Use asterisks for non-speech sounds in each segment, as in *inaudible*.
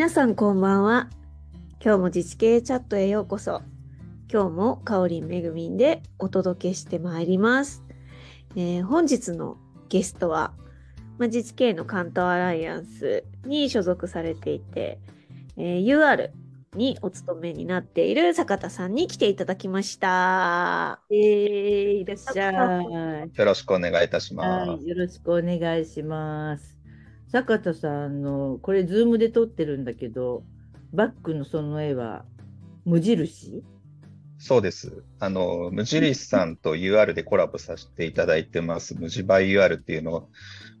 皆さんこんばんは。今日も自治系チャットへようこそ。今日もかおりんめぐみんでお届けしてまいります。えー本日のゲストは、まあ、自治系の関東アライアンスに所属されていて、えー UR にお勤めになっている坂田さんに来ていただきました。えー、いらっしゃい。よろしくお願いいたします。はい、よろしくお願いします。坂田さんの、これ、 Zoom で撮ってるんだけど、バックのその絵は無印？そうです。あの、無印さんと UR でコラボさせていただいてます、無地バイ UR っていうのを、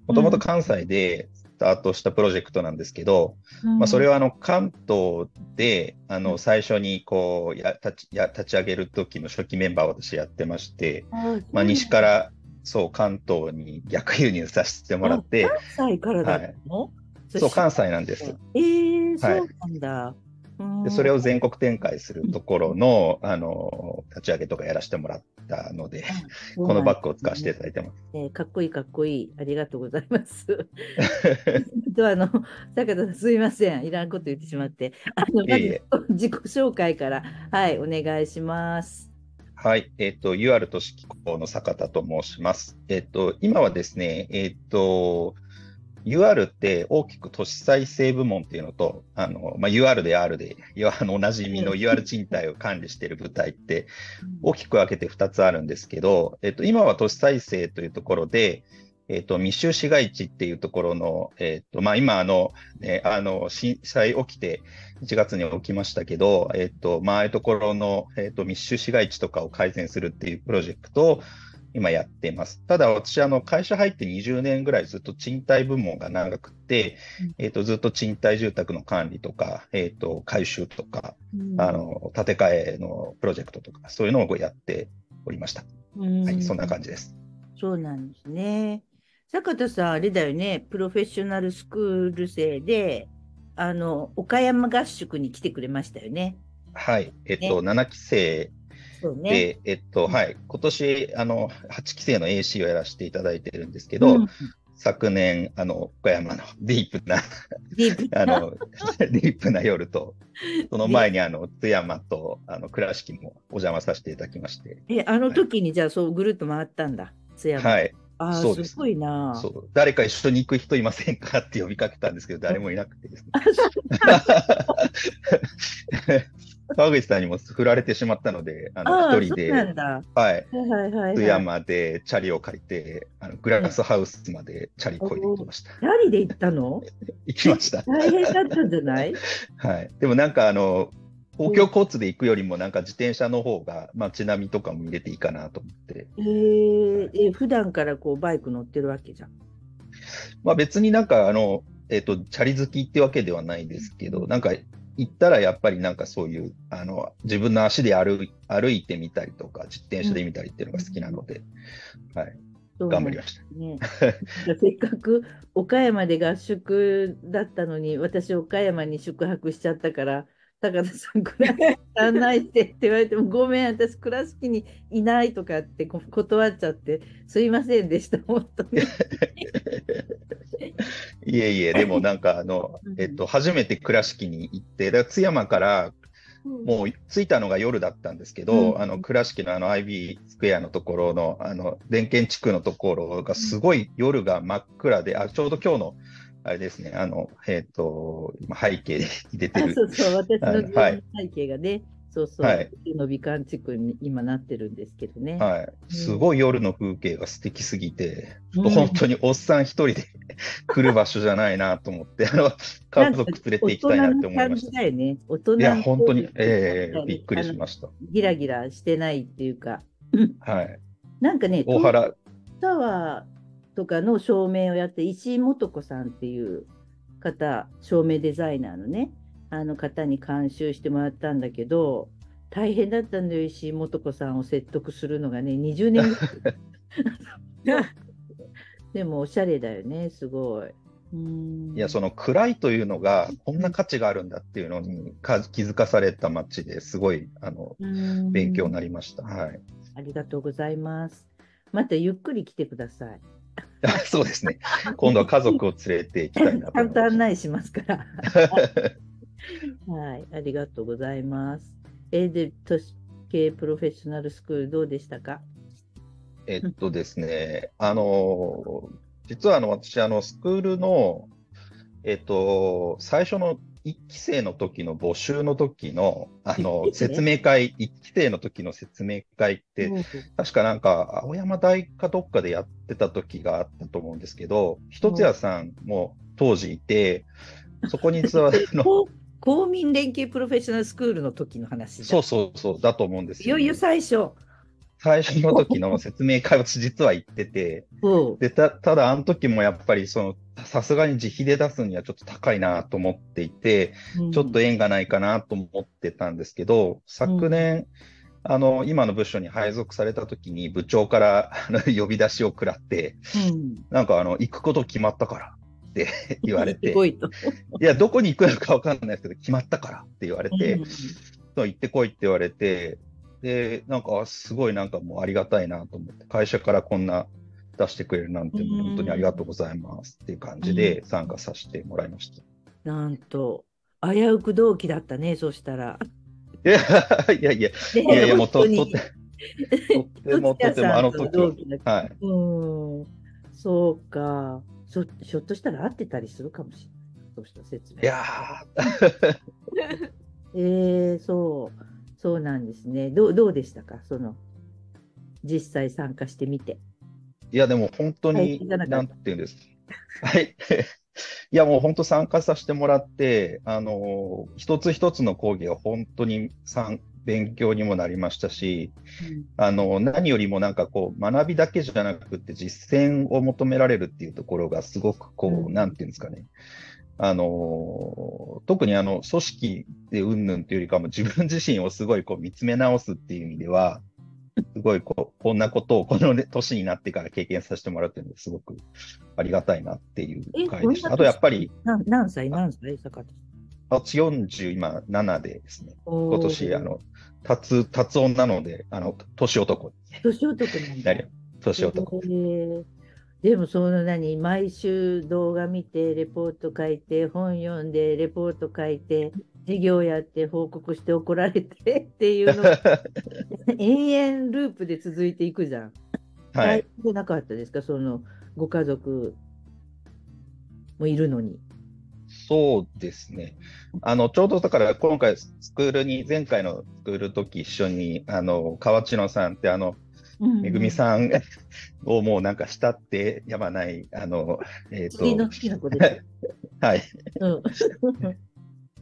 もともと関西でスタートしたプロジェクトなんですけど、まあ、それは、はあの関東であの最初にこうや立ちや立ち上げる時の初期メンバーを私やってまして、まあ、西からそう関東に逆輸入させてもらって、関西からだったの、そう関西なんです。えー、そはいうなんだ。でそれを、を全国展開するところのあの立ち上げとかやらせてもらったので、このバッグを使わせていただいてます。えーかっこいいかっこいい。ありがとうございます。とあの坂田さんすいません。いらんこと言ってしまって。あのいえ自己紹介からはいお願いします。はい、えっ、と、UR 都市機構の坂田と申します。えっ、と、今はですね、えっ、と、UR って大きく都市再生部門っていうのと、あの、まあ、UR で R で、いわあのおなじみの UR 賃貸を管理している部隊って大きく分けて2つあるんですけど、えっ、と、今は都市再生というところで、えっ、と、密集市街地っていうところの、えっ、と、まあ、今、あの、ね、あの、震災起きて、1月に起きましたけど、えっ、と、まあ、ああいうところの、えっ、と、密集市街地とかを改善するっていうプロジェクトを今やっています。ただ、私、あの、会社入って20年ぐらいずっと賃貸部門が長くて、えっ、と、ずっと賃貸住宅の管理とか、えっ、と、改修とか、あの、建て替えのプロジェクトとか、そういうのをやっておりました。はい、そんな感じです。そうなんですね。坂田さん、あれだよね、プロフェッショナルスクール生で、あの、岡山合宿に来てくれましたよね。はい。えっ、と、7期生そうね。で、えっと、うんはい。今年、あの、8期生の AC をやらせていただいてるんですけど、うん昨年、あの、岡山のディープな、ディープ *laughs* あの、*laughs* ディープな夜と、その前に、あの、津山と、あの、倉敷もお邪魔させていただきまして、え、あの時にじゃあそうぐるっと回ったんだ、津山。はい。ああ、そうですすごいな。そう。誰か一緒に行く人いませんかって呼びかけたんですけど、誰もいなくてですね。*laughs* 川口さんにも振られてしまったので、ああの、一人で。はい。はいはいは。山でチャリを借りて、あのグラスハウスまでチャリこいで行きました。チャリで行ったの？*laughs* 行きました。大変だったんじゃない？*laughs* はい。でもなんかあの、公共交通で行くよりもなんか自転車の方が街並みとかも入れていいかなと思って。えー、え、普段からこうバイク乗ってるわけじゃん。まあ別になんかあの、えっ、と、チャリ好きってわけではないですけど、なんか行ったらやっぱりなんかそういう、あの、自分の足で歩い歩いてみたりとか、自転車で見たりっていうのが好きなので、はい。そう頑張りました。ね、せっかく岡山で合宿だったのに、私、岡山に宿泊しちゃったから、高田さん、倉敷案内してって言われても、ごめん、私、倉敷にいないとかってこ断っちゃって、すいませんでした、本当に。いえいえ、でもなんかあのうん、えっと、初めて倉敷に行って、だ津山からもう着いたのが夜だったんですけど、うん。あの倉敷のあの IB スクエアのところのあの電源地区のところがすごい夜が真っ暗で、あちょうど今日のあれですね、あの、えっ、と、今背景に出てる。あそうそう、私の背景がね、そうそう、はいの美観地区に今なってるんですけどね。はい。すごい夜の風景が素敵すぎて、うん本当におっさん一人で *laughs* 来る場所じゃないなと思って、あの、家族連れて行きたいなって思いま大人の感じした。だよね。大人いや、の本当に、ええびっくりしました。ギラギラしてないっていうか、はい。なんかね、大原、タワーとかの照明をやって、石井素子さんっていう方、照明デザイナーのね、あの方に監修してもらったんだけど、大変だったんだよ、石井素子さんを説得するのがね、20年ぐらい。*laughs* でも、おしゃれだよね、すごい。うんいや、その暗いというのが、こんな価値があるんだっていうのにか気づかされた街ですごい、あの、うん勉強になりました。はい。ありがとうございます。またゆっくり来てください。*laughs* そうですね。今度は家族を連れて行きたいなとちゃんと案内しますから。はい、ありがとうございます。えーで、都市系プロフェッショナルスクールどうでしたか？えっとですね、あの、実はあの、私、あの、スクールの、えっと、最初の1期生の時の募集の時の、あの説明会、1期生の時の説明会って、確かなんか、青山大かどっかでやってた時があったと思うんですけど、一つ屋さんも当時いて、そこに実は、あの、*laughs* 公公民連携プロフェッショナルスクールの時の話だそうそうそう、だと思うんですよ。いよいよ最初。最初の時の説明会を私実は行ってて、そうで、た、ただあの時もやっぱりその、さすがに自費で出すにはちょっと高いなと思っていて、うん。ちょっと縁がないかなと思ってたんですけど、昨年、あの、今の部署に配属された時に部長から *laughs* 呼び出しを食らって、うん。なんかあの、行くこと決まったからって *laughs* 言われて、いや、どこに行くのかわかんないですけど、決まったからって言われて、うん。そう行ってこいって言われて、で、なんか、あすごいなんかもうありがたいなと思って、会社からこんな出してくれるなんて、うん本当にありがとうございますっていう感じで参加させてもらいました。なんと、危うく同期だったね、そしたら。いやいやいや、いいやいや、もうと、とって、ととっても、とっても、あの時は、はい。うん、そうか。そひょっとしたら合ってたりするかもしれない。そうした説明。いや *laughs* えー、そう、そうなんですね。どうどうでしたか、その、実際参加してみて。ーいや、でも本当はいに、なんていうんですか。はい。*laughs* いや、もう本当参加させてもらって、あの、一つ一つの講義が本当に参勉強にもなりましたし、あの、何よりもなんかこう、学びだけじゃなくて実践を求められるっていうところがすごくこう、うんなんていうんですかね。あの、特にあの、組織でうんぬんというよりかも自分自身をすごいこう見つめ直すっていう意味では、すごいこう、こんなことをこのね年になってから経験させてもらうっていうのがすごくありがたいなっていうえ回でした。あとやっぱり、な何歳、何歳、坂田私40今7でですね、今今年、あ、の、立つ、立つ女なので、あの、年男年男なんだ。年男。でもその何毎週動画見てレポート書いて本読んでレポート書いて授業やって報告して怒られて *laughs* っていうのが延々ループで続いていくじゃん。はい。大変じゃなかったですか？そのご家族もいるのに。そうですね。あの、ちょうどだから今回スクールに、前回のスクール時一緒に、あの、河内野さんってあの、めぐみさん *laughs* をもうなんか慕ってやまない、あの、えっ、と、次の好きな子です。*laughs* はい。うん *laughs*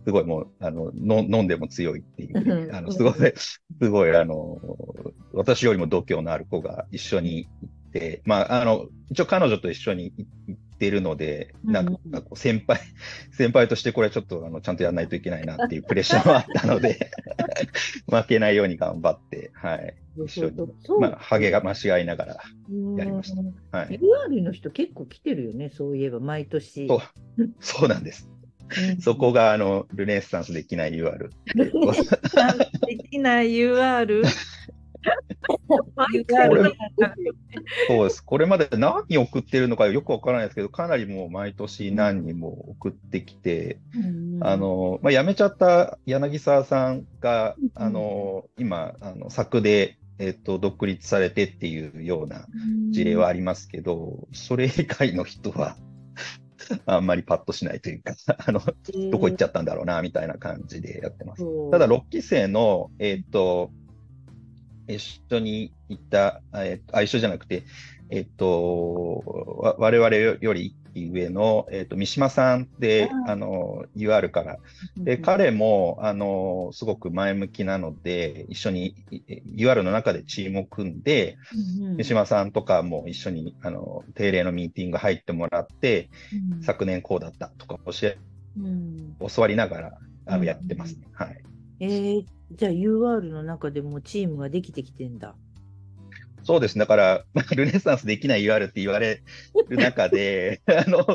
すごいもう、あの、の飲んでも強いっていうあの、すごい、すごい、あの、私よりも度胸のある子が一緒に行って、まあ、あの、一応彼女と一緒に行ってるので、なんか先輩、先輩としてこれちょっとあのちゃんとやらないといけないなっていうプレッシャーもあったので、負けないように頑張って、はい。一緒に、そうまあ、ハゲが増し合いながら、やりましたうんはい。UR の人結構来てるよね、そういえば毎年。そうそうなんです。うんそこが、あの、ルネッサンスできない UR。できない UR。*laughs* そうです。これまで何人送ってるのかよくわからないですけど、かなりもう毎年何人も送ってきて、あ、の、まあ、辞めちゃった柳沢さんが、うんあの、今、あの、作で、えっと、独立されてっていうような事例はありますけど、それ以外の人は、*laughs* あんまりパッとしないというか、*laughs* あの、どこ行っちゃったんだろうな、みたいな感じでやってます。ただ、6期生の、えっ、と、一緒に行った、えー、あ、一緒じゃなくて、えっ、と、わ我々より上の、えっ、と、三島さんで、ああの、UR から。で、彼も、あの、すごく前向きなので、一緒にい UR の中でチームを組んで、三島さんとかも一緒に、あの、定例のミーティング入ってもらって、昨年こうだったとか教え、うん教わりながら、あやってますね。はい。えー、じゃあ UR の中でもチームができてきてんだ。そうです。だから、ま *laughs* あルネサンスできない UR って言われる中で、*laughs* あの、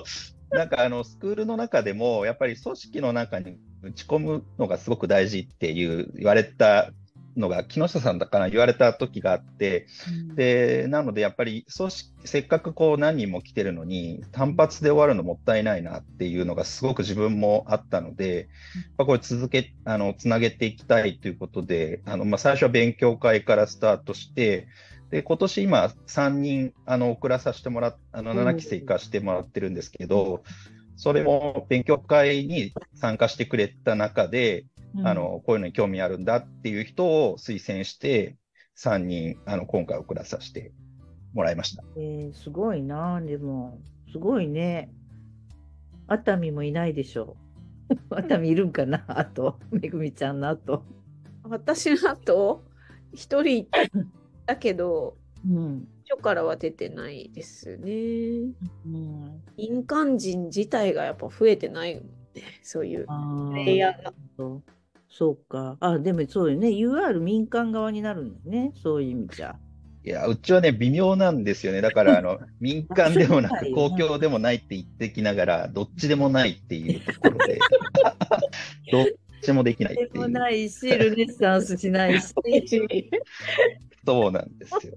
なんかあの、スクールの中でも、やっぱり組織の中に打ち込むのがすごく大事っていう言われたのが木下さんだから言われた時があって、で、なのでやっぱり組織、せっかくこう何人も来てるのに、単発で終わるのもったいないなっていうのがすごく自分もあったので、やっぱこれ続け、あの、つなげていきたいということで、あの、まあ、最初は勉強会からスタートして、で、今年今3人、あの、送らさせてもらっ、あの、7期生行かしてもらってるんですけど、それも勉強会に参加してくれた中で、うんあ、の、こういうのに興味あるんだっていう人を推薦して、3人、あの、今回送らさせてもらいました。えーすごいな、でも、すごいね。熱海もいないでしょう。*laughs* 熱海いるんかな、あと、めぐみちゃんの後。私の後、一人だけど、うん。初からは出てないですね。うん、民間人自体がやっぱ増えてないもんね。そういうあプレイヤーが。そうそうか。あ、でもそうよね。UR 民間側になるんだね。そういう意味じゃ。いや、うちはね、微妙なんですよね。だから、あの、*laughs* 民間でもなく、公共でもないって言ってきながら、どっちでもないっていうところで、ど *laughs* っちもできないってでもいう。ないし、ルネッサンスしないし。そうなんですよ。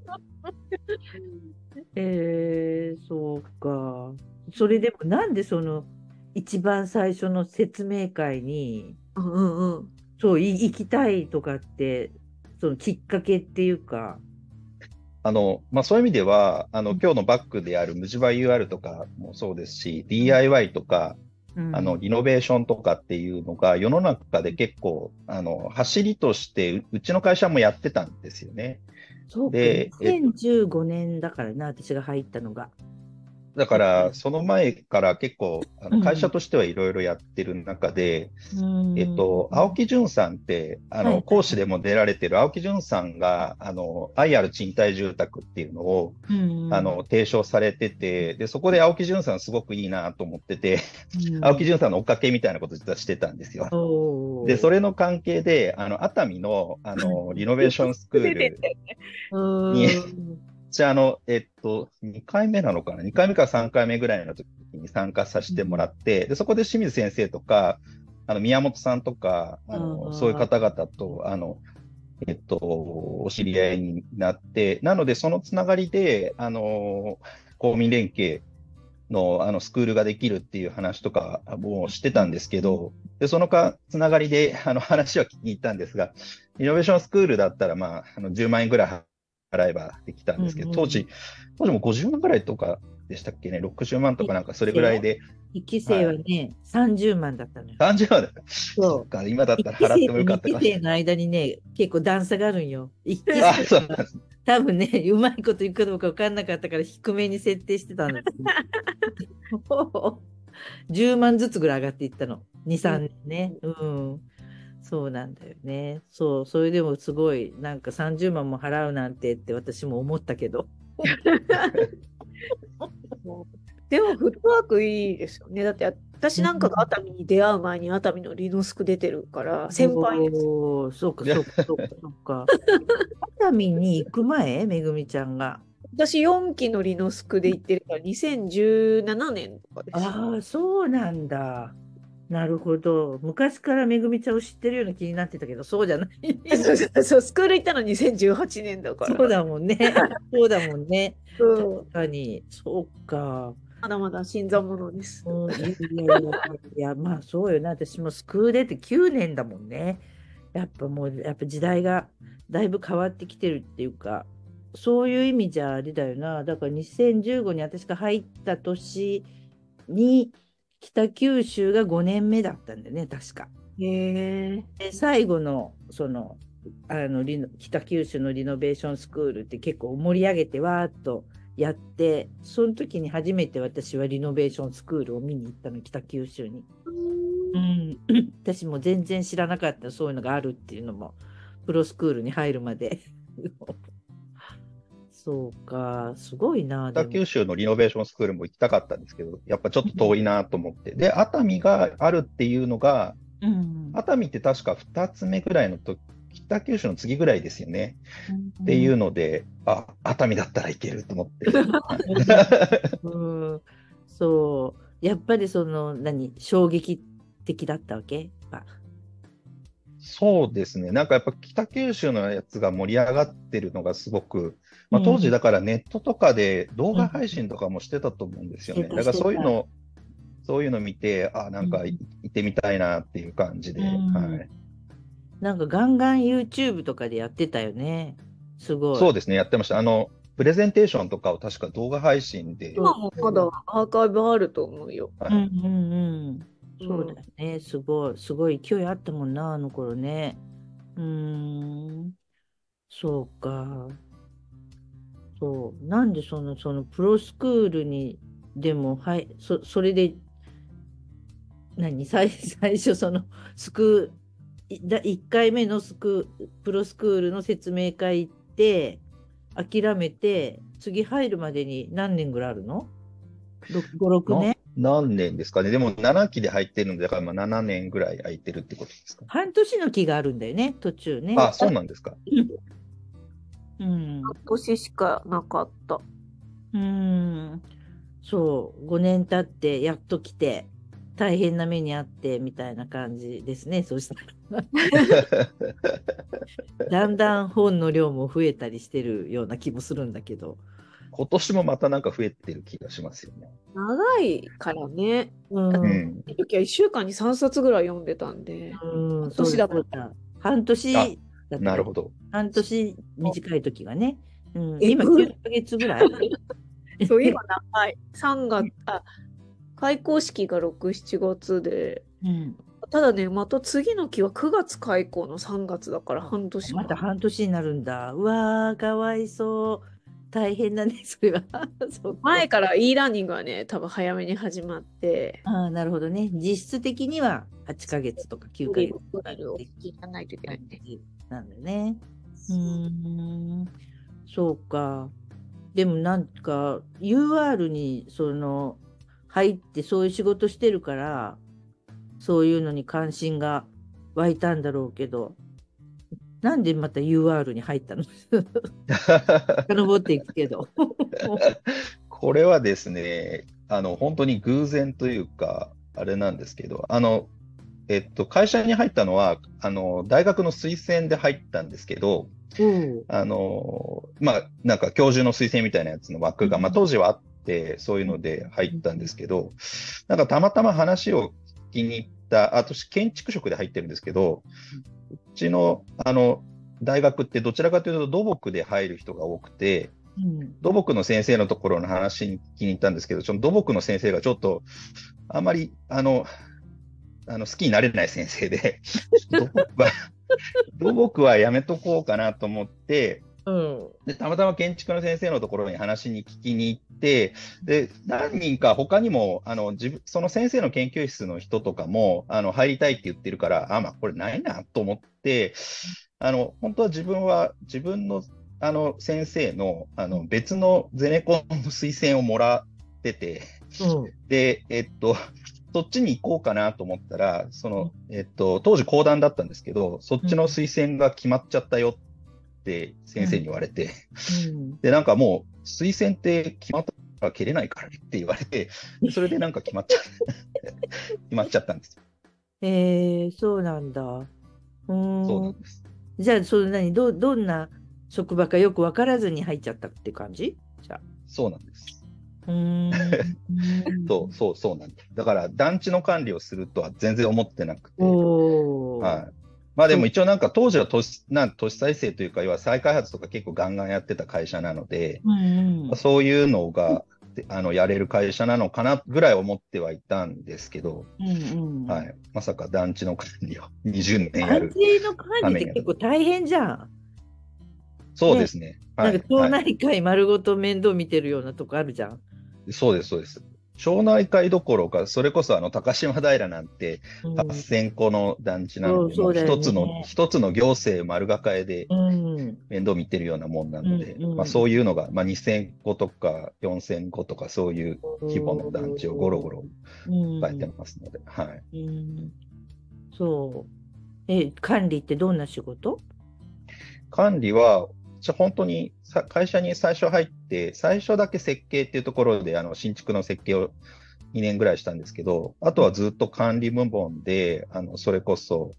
えー、そうか。それでもなんでその一番最初の説明会にうんうんうん。そうい行きたいとかってそのきっかけっていうか。あの、まあ、そういう意味では、あの、今日のバックである無地場 UR とかもそうですし、DIY とか、うんあの、リノベーションとかっていうのが世の中で結構、あの、走りとしてう、うちの会社もやってたんですよね。そうかでえ2015年だからな、私が入ったのが。だから、その前から結構、あうんの会社としてはいろいろやってる中で、うんえっと、青木淳さんって、あの、はい。講師でも出られてる青木淳さんが、あの、IR 賃貸住宅っていうのを、うんあの、提唱されてて、で、そこで青木淳さんすごくいいなと思ってて、うん。青木淳さんの追っかけみたいなこと実はしてたんですよ。で、それの関係で、あの、熱海の、あの、*laughs* リノベーションスクール、うん。にじゃあ、あの、えっと、2回目なのかな ?2 回目か3回目ぐらいの時に参加させてもらって、で、そこで清水先生とか、あの、宮本さんとか、ああの、ーそういう方々と、あの、えっと、お知り合いになって、なので、そのつながりで、あの、公民連携の、あの、スクールができるっていう話とかもしてたんですけど、で、そのか、つながりで、あの、話は聞きに行ったんですが、イノベーションスクールだったら、まあ、あの10万円ぐらい払えばできたんですけど、うんうん当時、当時も50万ぐらいとかでしたっけね、60万とかなんかそれぐらいで、一期生はね、30万だったのよ。30万だった。そうか、今だったら払ってもよかった二かもしれない。期生の間にね、結構段差があるんよ。一期あ、生そうなんです。多分ね、うまいこといくかどうか分かんなかったから低めに設定してたんだけど10万ずつぐらい上がっていったの。2、3年ね。うん。そうなんだよね。そう、それでもすごい、なんか30万も払うなんてって私も思ったけど。*laughs* でもフットワークいいですよね。だって私なんかが熱海に出会う前に熱海のリノスク出てるから、先輩です。そうか、そうか、そうか、そうか。熱海に行く前？めぐみちゃんが。私4期のリノスクで行ってるから2017年とかです。ああ、そうなんだ。なるほど。昔からめぐみちゃんを知ってるような気になってたけど、そうじゃない。そうそうそう、スクール行ったの2018年だから。そうだもんね。*laughs* そうだもんね。そう確かに。そうか。まだまだ新参者です。うん、いやいやいや、いやまあそうよな。私もスクール出て9年だもんね。やっぱもう、やっぱ時代がだいぶ変わってきてるっていうか、そういう意味じゃあれだよな。だから2015に私が入った年に、北九州が5年目だったんだよね、確か。へ最後のそのあのリノ北九州のリノベーションスクールって結構盛り上げてわーっとやってその時に初めて私はリノベーションスクールを見に行ったの北九州に、うん、*laughs* 私も全然知らなかったそういうのがあるっていうのもプロスクールに入るまで *laughs* そうかすごいな北九州のリノベーションスクールも行きたかったんですけど、やっぱちょっと遠いなと思って。で、熱海があるっていうのが、うん熱海って確か2つ目ぐらいの時、北九州の次ぐらいですよね。っていうので、あ、熱海だったらいけると思って。うん、そう、やっぱりその、何、衝撃的だったわけ？あそうですね。なんかやっぱ北九州のやつが盛り上がってるのがすごく、まあ、当時だからネットとかで動画配信とかもしてたと思うんですよね。うんだからそういうの、そういうの見て、あ、なんかい行ってみたいなっていう感じで、うんはい。なんかガンガン YouTube とかでやってたよね。すごい。そうですね、やってました。あの、プレゼンテーションとかを確か動画配信で、今もまだアーカイブあると思うよ。はいうんうんうん。そうだね。すごい、すごい勢いあったもんな、あの頃ね。うーん。そうか。そう。なんでその、そのプロスクールに、でも、はい、そ、それで、何？*laughs* 最、最初その、スクー、だ1回目のスクー、プロスクールの説明会行って、諦めて、次入るまでに何年ぐらいあるの ?5、6年？何年ですかね。でも7期で入ってるので、だからまあ7年ぐらい空いてるってことですか？半年の期があるんだよね、途中ね。あ、そうなんですか。うん。半年しかなかった。うん。そう、5年経って、やっと来て、大変な目にあって、みたいな感じですね。そしたら。*laughs* だんだん本の量も増えたりしてるような気もするんだけど。今年もまたなんか増えてる気がしますよね。長いからね。うん。時は1週間に3冊ぐらい読んでたんで。そう年だそうだ。半年だあったなるほど。半年短い時がね。うん、え今うん9ヶ月ぐらい。*laughs* そういえば長い。3月、あ、開校式が6、7月で、うん。ただね、また次の期は9月開校の3月だから半年かまた半年になるんだ。うわー、かわいそう。大変だね、*laughs* それは。*laughs* 前から e ラーニングはね、多分早めに始まって、ああ、なるほどね。実質的には8ヶ月とか9ヶ月とかないといけないんで。なんだね。うーん、そうか。でもなんか UR にその入ってそういう仕事してるからそういうのに関心が湧いたんだろうけどなんでまた UR に入ったの？*laughs* 遡っていくけど。これはですね、あの、本当に偶然というか、あれなんですけど、あの、えっと、会社に入ったのは、あの、大学の推薦で入ったんですけど、うん。あの、まあ、なんか教授の推薦みたいなやつの枠が、まあ、当時はあって、そういうので入ったんですけど、なんかたまたま話を聞きに行った、あと建築職で入ってるんですけど、うちの、あの、大学ってどちらかというと土木で入る人が多くて、うん。土木の先生のところの話に聞きに行ったんですけど、その土木の先生がちょっと、あまり、あの、あの好きになれない先生で、*laughs* 土木は、土木はやめとこうかなと思って、うん。で、たまたま建築の先生のところに話に聞きに行って、で、何人か他にも、あの、自分、その先生の研究室の人とかも、あの、入りたいって言ってるから、あ、まあ、これないなと思って、あの、本当は自分は、自分の、あの、先生の、あの、別のゼネコンの推薦をもらってて、うん。で、えっと、そっちに行こうかなと思ったら、その、えっと、当時講談だったんですけど、そっちの推薦が決まっちゃったよって先生に言われて、うんで、なんかもう、推薦って決まったら蹴れないからねって言われて、で *laughs* それでなんか決まっちゃ、*laughs* 決まっちゃったんですよ。えー、そうなんだ。うーんそうなんです。じゃあ、それ何？ど、どんな職場かよく分からずに入っちゃったって感じ？じゃあ。そうなんです。うーん。*laughs* そう、そう、そうなんです。だから、団地の管理をするとは全然思ってなくて。はい。まあでも一応なんか当時は都市、なん都市再生というか、要は再開発とか結構ガンガンやってた会社なので、うんうん。そういうのが、であの、やれる会社なのかなぐらい思ってはいたんですけど、うんうん。はい。まさか団地の管理を *laughs* 20年や安る。定の管理って結構大変じゃん。そうですね。はい。なんか町はい内会丸ごと面倒見てるようなとこあるじゃん。そうです、そうです。町内会どころか、それこそあの高島平なんてうん8000個の団地なので、そうそうだよね一つの、一つの行政丸抱えでうん。面倒見てるようなもんなので、うんうんまあ、そういうのが、まあ、2000個とか4000個とかそういう規模の団地をゴロゴロうん変えてますので、はい。うん。そう。え、管理ってどんな仕事？管理は、じゃあ本当にさ会社に最初入って、最初だけ設計っていうところで、あの新築の設計を2年ぐらいしたんですけど、あとはずっと管理部門で、あのそれこそ、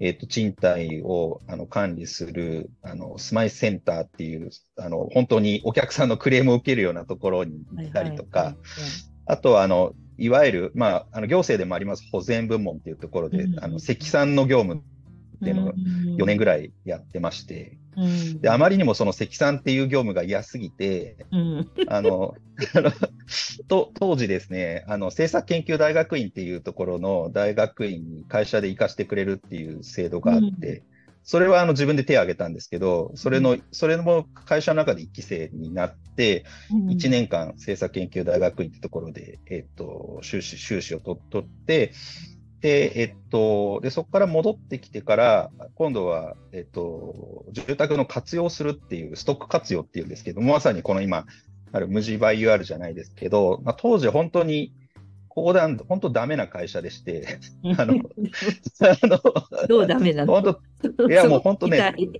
えっ、と、賃貸をあの管理する、あの、スマイセンターっていう、あの、本当にお客さんのクレームを受けるようなところに行ったりとか、あとは、あの、いわゆる、まあ、あの行政でもあります。保全部門っていうところで、うん。あの積算の業務っていうのを4年ぐらいやってまして、うん。で、あまりにもその積算っていう業務が嫌すぎて、うん。あの、*laughs* と当時ですね、あの、政策研究大学院っていうところの大学院に会社で行かしてくれるっていう制度があって、それはあの自分で手を挙げたんですけど、それの、それも会社の中で1期生になって、1年間政策研究大学院ってところで、えっと、修士、修士をと取って、で、えっと、で、そこから戻ってきてから、今度は、えっと、住宅の活用するっていう、ストック活用っていうんですけど、まさにこの今、ある無地バイ UR じゃないですけど、まあ、当時本当に、公団、本当ダメな会社でして、あの、*laughs* あの、どうダメなの？本当いやもう本当ね痛い *laughs*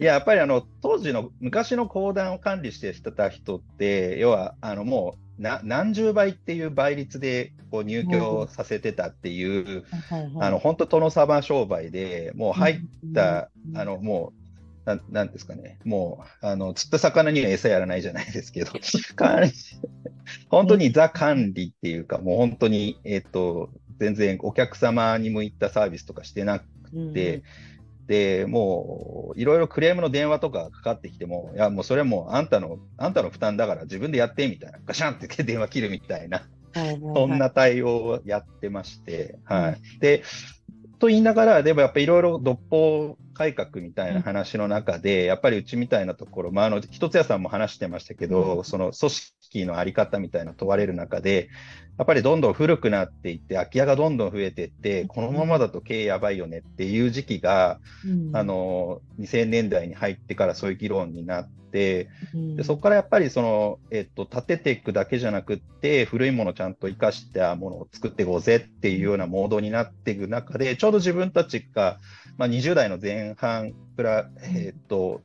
いや、やっぱりあの、当時の昔の公団を管理してた人って、要は、あの、もうな、何十倍っていう倍率で、こう、入居させてたっていう、あの、本当殿様商売で、もう入った、あの、もう、なんなんですかね、もう、あの、釣った魚には餌やらないじゃないですけど、管理本当にザ管理っていうか、もう本当に、えっ、と、全然お客様に向いたサービスとかしてなくて、で、もう、いろいろクレームの電話とかかかってきても、いや、もうそれはもうあんたの、あんたの負担だから自分でやってみたいな、ガシャンって電話切るみたいな、そんな対応をやってまして、はい。で、と言いながら、でもやっぱりいろいろ独法改革みたいな話の中で、やっぱりうちみたいなところ、まあ、あの、一つ屋さんも話してましたけど、その組織のあり方みたいな問われる中で、やっぱりどんどん古くなっていって、空き家がどんどん増えていって、このままだと経営やばいよねっていう時期が、あの、2000年代に入ってからそういう議論になって、でそこからやっぱりその、えっと、建てていくだけじゃなくって、古いものをちゃんと生かしたものを作っていこうぜっていうようなモードになっていく中で、ちょうど自分たちが、まあ、20代の前半から、えっと、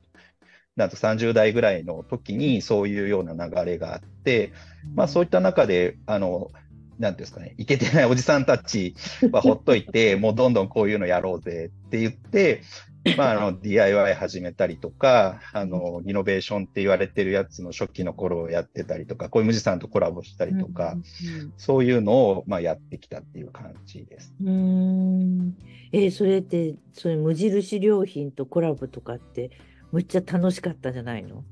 なんと30代ぐらいの時にそういうような流れがあって、まあそういった中で、あの、なんていうんですかね、いけてないおじさんたちはほっといて、*laughs* もうどんどんこういうのやろうぜって言って、*laughs* まあ、あの DIY 始めたりとか、あのリノベーションって言われてるやつの初期の頃をやってたりとか、こういう無地さんとコラボしたりとか、そういうのをまあやってきたっていう感じです。うんえーそれって、それ無印良品とコラボとかって、むっちゃ楽しかったんじゃないの？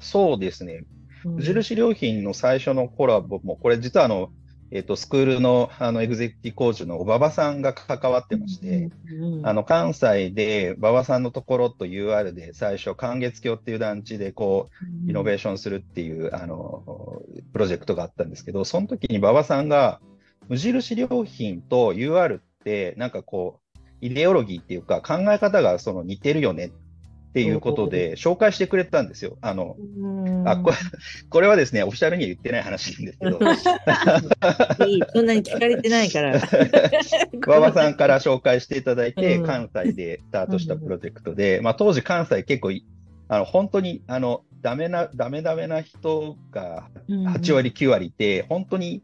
そうですね。無印良品の最初のコラボも、これ実はあの、えっと、スクールのあのエグゼクティブコーチのおばばさんが関わってまして、あの関西で馬場さんのところと UR で最初、寒月橋っていう団地でこうイノベーションするっていうあのプロジェクトがあったんですけど、その時に馬場さんが無印良品と UR ってなんかこうイデオロギーっていうか考え方がその似てるよねっていうことで紹介してくれたんですよ。あのあこれ *laughs* これはですね、オフィシャルには言ってない話なんですけど、*laughs* そんなに聞かれてないから。*laughs* 馬場さんから紹介していただいて、うん。関西でスタートしたプロジェクトで、まあ、当時関西結構い、あの本当にあのダメな、ダメダメな人が8割、9割いて、本当に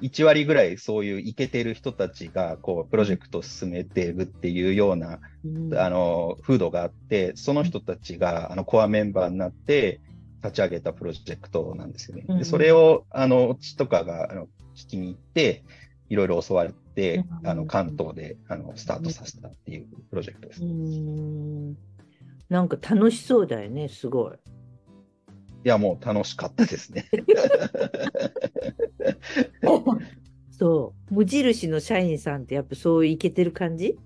1割ぐらいそういうイケてる人たちがこうプロジェクトを進めているっていうようなうんあの風土があって、その人たちがあのコアメンバーになって立ち上げたプロジェクトなんですよね。うんでそれをあのうちとかがあの聞きに行って、いろいろ教わって、うんあの関東であのスタートさせたっていうプロジェクトです。ういんなんか楽しそうだよね、すごい。や、もう楽しかったですね。*laughs* *laughs* そう、無印の社員さんってやっぱそういけてる感じ？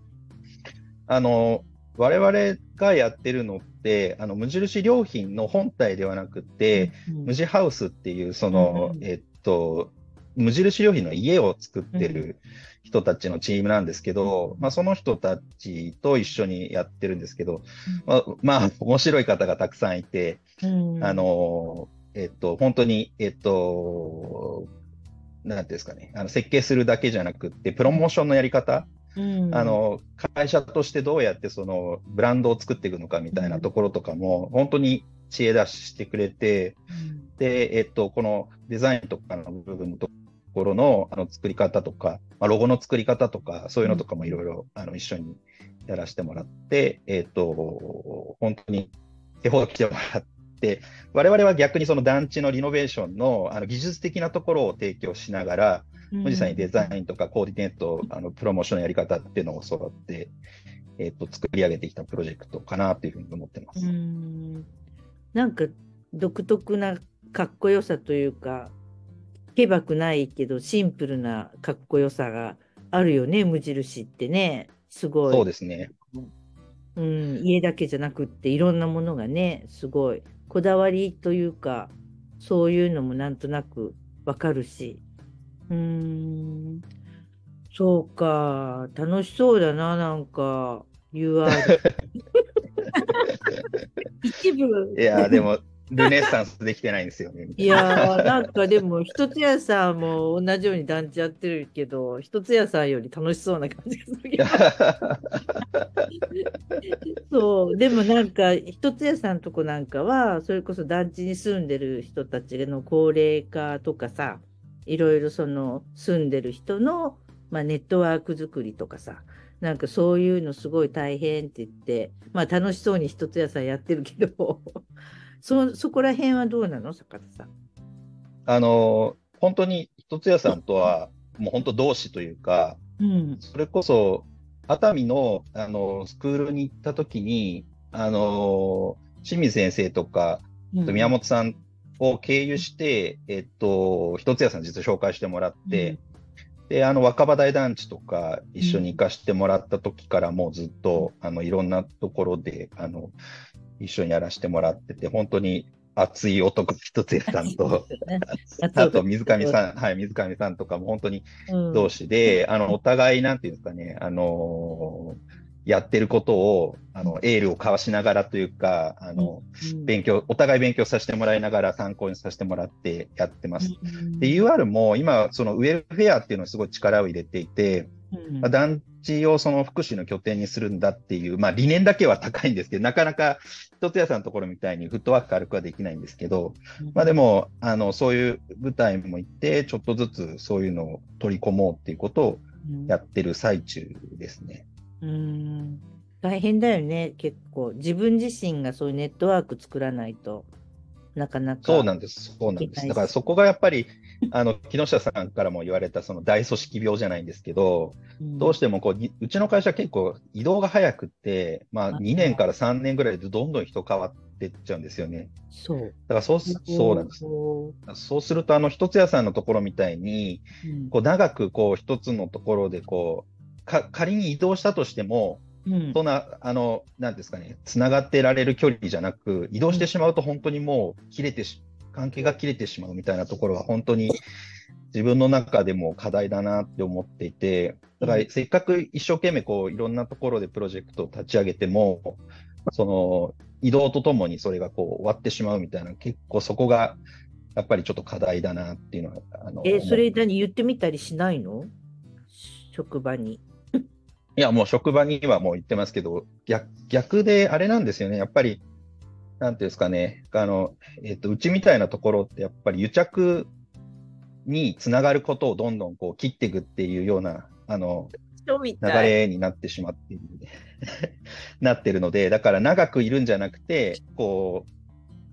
あの我々がやってるのって、あの無印良品の本体ではなくて、うん無地ハウスっていう、その、うんえっと、無印良品の家を作ってる人たちのチームなんですけど、まあ、その人たちと一緒にやってるんですけど、まあ、まあ、面白い方がたくさんいて、うん。あの、えっと、本当に、えっと、なんていうんですかね、あの設計するだけじゃなくって、プロモーションのやり方、うん。あの会社としてどうやってそのブランドを作っていくのかみたいなところとかも、本当に知恵出ししてくれて、で、えっと、このデザインとかの部分ところのあの作り方とか、まあ、ロゴの作り方とか、そういうのとかもいろいろあの一緒にやらせてもらって、えっ、と、本当に手ほど来てもらって、我々は逆にその団地のリノベーションのあの技術的なところを提供しながら、富士山にデザインとかコーディネート、あのプロモーションのやり方っていうのを教わって、えっ、と、作り上げてきたプロジェクトかなというふうに思ってます。うんなんか独特なかっこよさというか、けばくないけどシンプルなかっこよさがあるよね、無印ってね。すごい。そうですね。うん、家だけじゃなくっていろんなものがね、すごいこだわりというか、そういうのもなんとなくわかるし。うーん、そうか、楽しそうだな、なんか、UR。*laughs* 一部、いやー、でも、ルネッサンスできてないんですよね。いやー、なんかでも、一つ屋さんも同じように団地やってるけど、一つ屋さんより楽しそうな感じがするけど。*laughs* そう、でもなんか、一つ屋さんとこなんかは、それこそ団地に住んでる人たちの高齢化とかさ、いろいろその住んでる人の、まあ、ネットワーク作りとかさ、なんかそういうのすごい大変って言って、まあ楽しそうに一つ屋さんやってるけど、そ、そこら辺はどうなの？坂田さん。あのー本当に一つ屋さんとは、もう本当同志というか、うん。それこそ、熱海の、あの、スクールに行った時に、あの、清水先生とか、宮本さんを経由して、えっと、一つ屋さん実は紹介してもらって、で、あの、若葉台団地とか一緒に行かしてもらった時からもうずっと、あの、いろんなところで、あの、一緒にやらせてもらってて、本当に熱い男一つ屋さんと、あと水上さん、はい、水上さんとかも本当にん。同士で、あの、お互い、なんていうんですかね、あのやってることを、あの、エールを交わしながらというか、あの、勉強、お互い勉強させてもらいながら参考にさせてもらってやってます。で、UR も今、そのウェルフェアっていうのにすごい力を入れていて、まあ団地をその福祉の拠点にするんだっていう、まあ理念だけは高いんですけど、なかなか一つ屋さんのところみたいにフットワーク軽くはできないんですけど、まあでも、あの、そういう舞台も行って、ちょっとずつそういうのを取り込もうっていうことをやってる最中ですね。うん大変だよね、結構。自分自身がそういうネットワーク作らないとなかなか。そうなんです。そうなんです。だからそこがやっぱり、あの、木下さんからも言われたその大組織病じゃないんですけど、うんどうしてもこう、にうちの会社結構移動が早くって、まああ2年から3年ぐらいでどんどん人変わってっちゃうんですよね。そう。だからそうす、そうなんです。そうすると、あの、一つ屋さんのところみたいに、うんこう、長くこう、一つのところでこう、か、仮に移動したとしても、うんそんな、あの、なんですかね、つながってられる距離じゃなく、移動してしまうと本当にもう切れてし、関係が切れてしまうみたいなところは本当に自分の中でも課題だなって思っていて、だからせっかく一生懸命こういろんなところでプロジェクトを立ち上げても、その移動とともにそれがこう終わってしまうみたいな、結構そこがやっぱりちょっと課題だなっていうのは、あの、え、それ何言ってみたりしないの？職場に。いや、もう職場にはもう行ってますけど、逆、逆であれなんですよね。やっぱり、なんていうんですかね。あの、えっと、うちみたいなところってやっぱり癒着につながることをどんどんこう切っていくっていうような、あの、流。れになってしまっているので *laughs* なってるので、だから長くいるんじゃなくて、こう、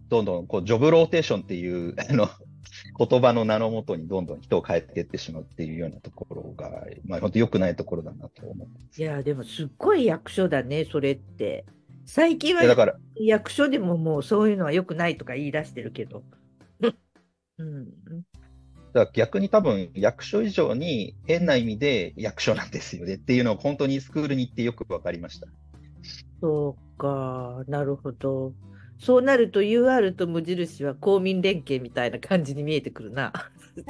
どんどんこうジョブローテーションっていう、あの、言葉の名のもとにどんどん人を変えていってしまうっていうようなところが、まあ本当良くないところだなと思って。いや、でもすっごい役所だね、それって。最近はでだから、役所でももうそういうのは良くないとか言い出してるけど。*laughs* うん。だから逆に多分役所以上に変な意味で役所なんですよねっていうのを本当にスクールに行ってよく分かりました。そうか、なるほど。そうなると UR と無印は公民連携みたいな感じに見えてくるな。*laughs*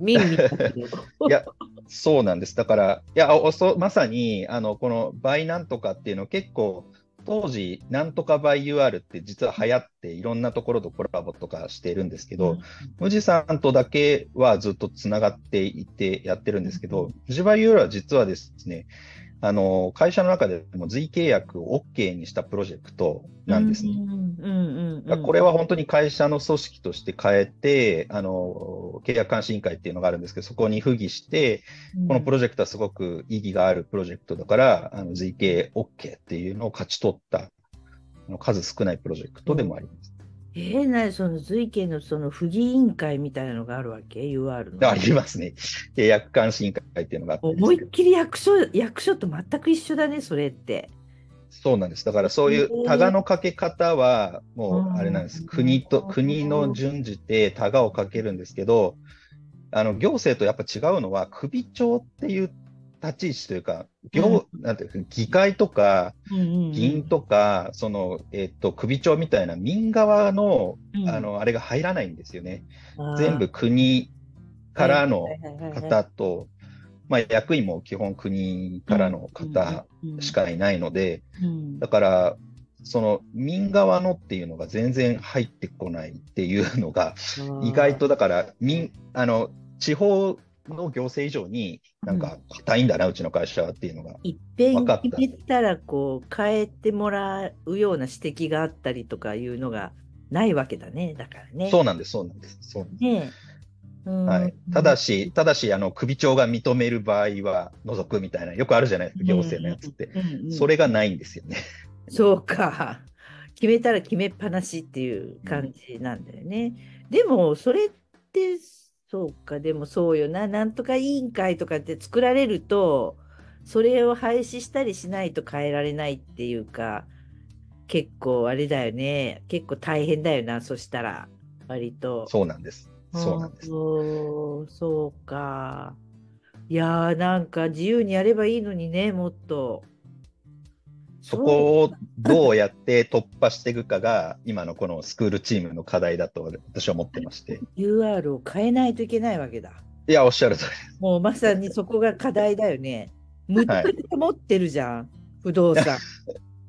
いや、そうなんです。だから、いや、おそまさに、あの、このバイなんとかっていうの結構、当時、なんとか by UR って実は流行って、いろんなところとコラボとかしてるんですけど、無印さんとだけはずっとつながっていてやってるんですけど、 MUJI by UR は実はですね、あの、会社の中でも随契約を OK にしたプロジェクトなんですね。これは本当に会社の組織として変えて、あの、契約監視委員会っていうのがあるんですけど、そこに付議して、このプロジェクトはすごく意義があるプロジェクトだから、あの、随契 OK っていうのを勝ち取った、数少ないプロジェクトでもあります。えー、なにその随家のその不義委員会みたいなのがあるわけ ?UR の。ありますね。契約監視委員会っていうのがあって思いっきり役所、役所と全く一緒だね、それって。そうなんです。だからそういうタガのかけ方は、もうあれなんですうん。国と、国の順じてタガをかけるんですけど、あの、行政とやっぱ違うのは、首長っていう立ち位置というか、行、なんていうか、議会とか、議員とか、その、えっと、首長みたいな民側の、うん。あの、あれが入らないんですよね。全部国からの方と、まあ、役員も基本国からの方しかいないので、うん。だから、その民側のっていうのが全然入ってこないっていうのが、意外とだから、民、あの、地方の行政以上になんか硬いんだな、うちの会社はっていうのが。いっぺん決めたらこう変えてもらうような指摘があったりとかいうのがないわけだねだからね。そうなんです、そうなんです。そうなんですねはい、ただし、ただし、あの、首長が認める場合は除くみたいな、よくあるじゃないですか、行政のやつって。うんうんそれがないんですよね。そうか。決めたら決めっぱなしっていう感じなんだよね。でも、それって、そうか、でもそうよな。なんとか委員会とかって作られると、それを廃止したりしないと変えられないっていうか、結構あれだよね。結構大変だよな、そしたら、割と。そうなんです。そうなんです。そうか。いやー、なんか自由にやればいいのにね、もっと。そこをどうやって突破していくかが、今のこのスクールチームの課題だと私は思ってまして。UR を変えないといけないわけだ。いや、おっしゃる通りです。もうまさにそこが課題だよね。むっちゃくちゃ持ってるじゃん、不動産。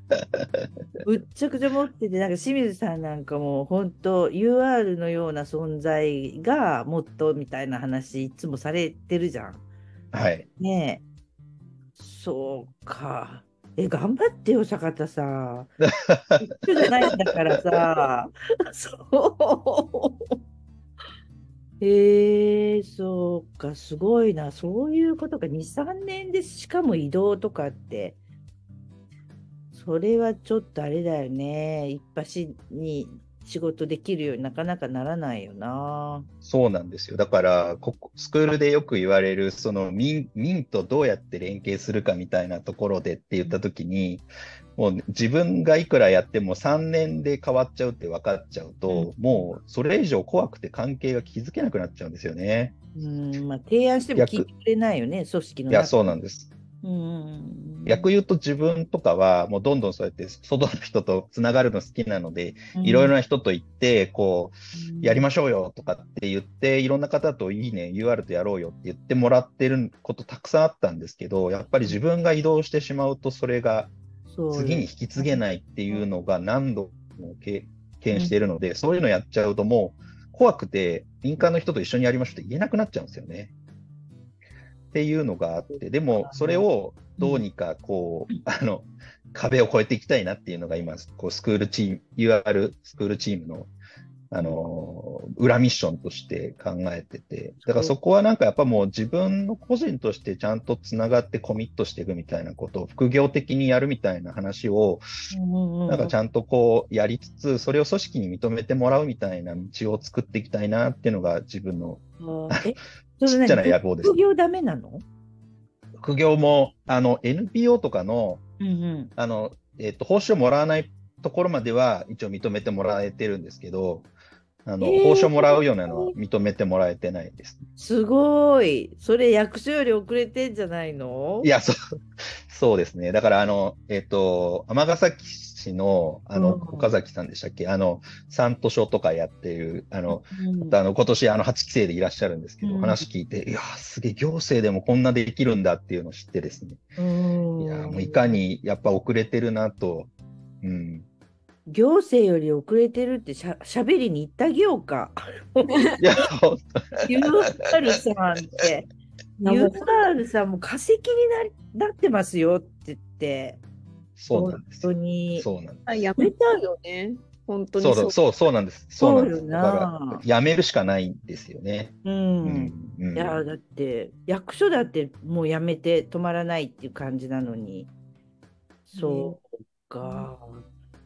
*laughs* むっちゃくちゃ持ってて、なんか清水さんなんかもう本当 UR のような存在がもっとみたいな話いつもされてるじゃん。はい。ねえ。そうか。え、頑張ってよ、坂田さん。一緒じゃないんだからさ。*laughs* そう。へえそうか、すごいな。そういうことか。2、3年でしかも移動とかって。それはちょっとあれだよね。一発に仕事できるようになかなかならないよな。そうなんですよ。だから、ここ、スクールでよく言われる、その民、民とどうやって連携するかみたいなところでって言ったときに、もう自分がいくらやっても3年で変わっちゃうって分かっちゃうと、もうそれ以上怖くて関係が築けなくなっちゃうんですよね。うん、まあ提案しても聞いてくれないよね、組織のいや、中そうなんです。うん。逆言うと自分とかは、もうどんどんそうやって外の人とつながるの好きなので、いろいろな人と行って、こう、やりましょうよとかって言って、いろんな方といいね、UR とやろうよって言ってもらってることたくさんあったんですけど、やっぱり自分が移動してしまうと、それが次に引き継げないっていうのが何度も経験しているので、そういうのやっちゃうともう怖くて、民間の人と一緒にやりましょうって言えなくなっちゃうんですよね。っていうのがあって、でもそれをどうにかこう、あの、壁を越えていきたいなっていうのが今、こうスクールチーム、UR スクールチームの、あの、裏ミッションとして考えてて、だからそこはなんかやっぱもう自分の個人としてちゃんとつながってコミットしていくみたいなことを副業的にやるみたいな話を、なんかちゃゃんとこうやりつつ、それを組織に認めてもらうみたいな道を作っていきたいなっていうのが自分の *laughs* ちっちゃな何？野望です副。業ダメなの？副業も、あの、NPO とかの、うんうん。あの、えっと、報酬をもらわないところまでは一応認めてもらえてるんですけど、あの、えー報酬をもらうようなのは認めてもらえてないです。すごい。それ役所より遅れてんじゃないの？いや、そう、そうですね。だから、あの、えっと、尼崎市の、あの、うん岡崎さんでしたっけ？あの、産図書とかやっている、あの、うんあの、今年、あの、8期生でいらっしゃるんですけど、うん話聞いて、いや、すげえ、行政でもこんなできるんだっていうのを知ってですね。うんいや、もういかに、やっぱ遅れてるなと、うん。行政より遅れてるってしゃしゃべりに行ってあげようか。いや、ほんとユーアルさんって。UR さんも化石にななってますよって言って、そうなんですよ。本当に。そうなんです。あやめたよね。本当にそうだそう、そうなんです。そうなんです。そうよなだから、やめるしかないんですよね。う。うんん。いや、だって、役所だってもうやめて止まらないっていう感じなのに。そうか。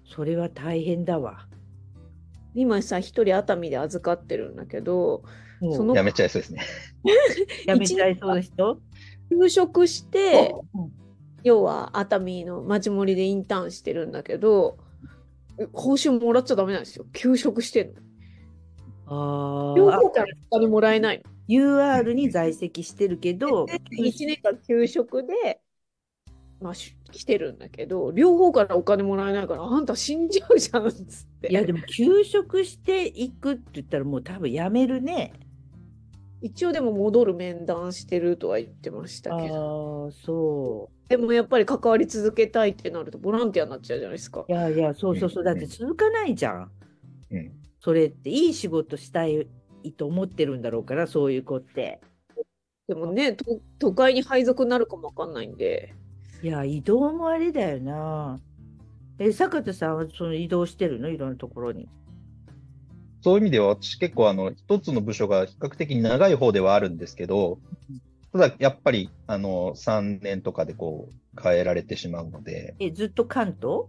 それは大変だわ。今さ、一人熱海で預かってるんだけど、もうそのやめちゃいそうですね。*laughs* やめちゃいそうな人？*laughs* 休職して、うん要は熱海の町盛りでインターンしてるんだけど、報酬もらっちゃダメなんですよ。休職してんの。ああ両方からお金もらえないの。UR に在籍してるけど、1年間休職で、まあ、し来てるんだけど、両方からお金もらえないから、あんた死んじゃうじゃんっつって。いやでも休職していくって言ったらもう多分やめるね。一応でも戻る面談してるとは言ってましたあけど。あ、そでもやっぱり関わり続けたいってなるとボランティアになっちゃうじゃないですかう。い。やいや、そうそうそう。だって続かないじゃん。うん。それっていい仕事したいと思ってるんだろうから、そういう子って。でもね、と都会に配属になるかもわかんないんで。いや、移動もあれだよな。え、坂田さんはその移動してるの？いろんなところに。そういう意味では、私結構あの、一つの部署が比較的長い方ではあるんですけど、ただやっぱり、あの、3年とかでこう、変えられてしまうので、え、ずっと関東？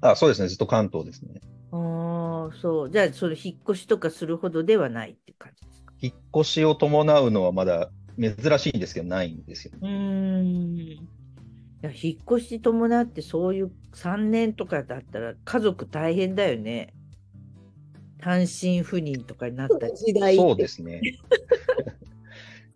あ、そうですね、ずっと関東ですね。ああ、そう。じゃあ、それ引っ越しとかするほどではないって感じですか？引っ越しを伴うのはまだ珍しいんですけど、ないんですよ。うーん。いや、引っ越し伴ってそういう3年とかだったら家族大変だよね。単身赴任とかになったり。時代そうですね。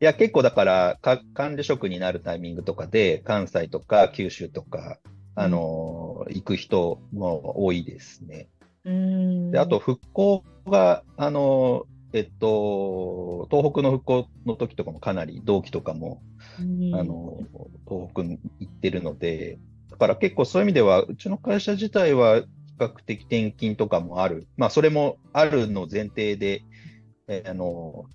いや、結構だから、か管理職になるタイミングとかで、関西とか九州とか、あの行く人も多いですね。うーん。で、あと、復興が、あのえっと、東北の復興の時とかもかなり同期とかも、うん、あの、東北に行ってるので、だから結構そういう意味では、うちの会社自体は比較的転勤とかもある。まあ、それもあるの前提で、えーあの、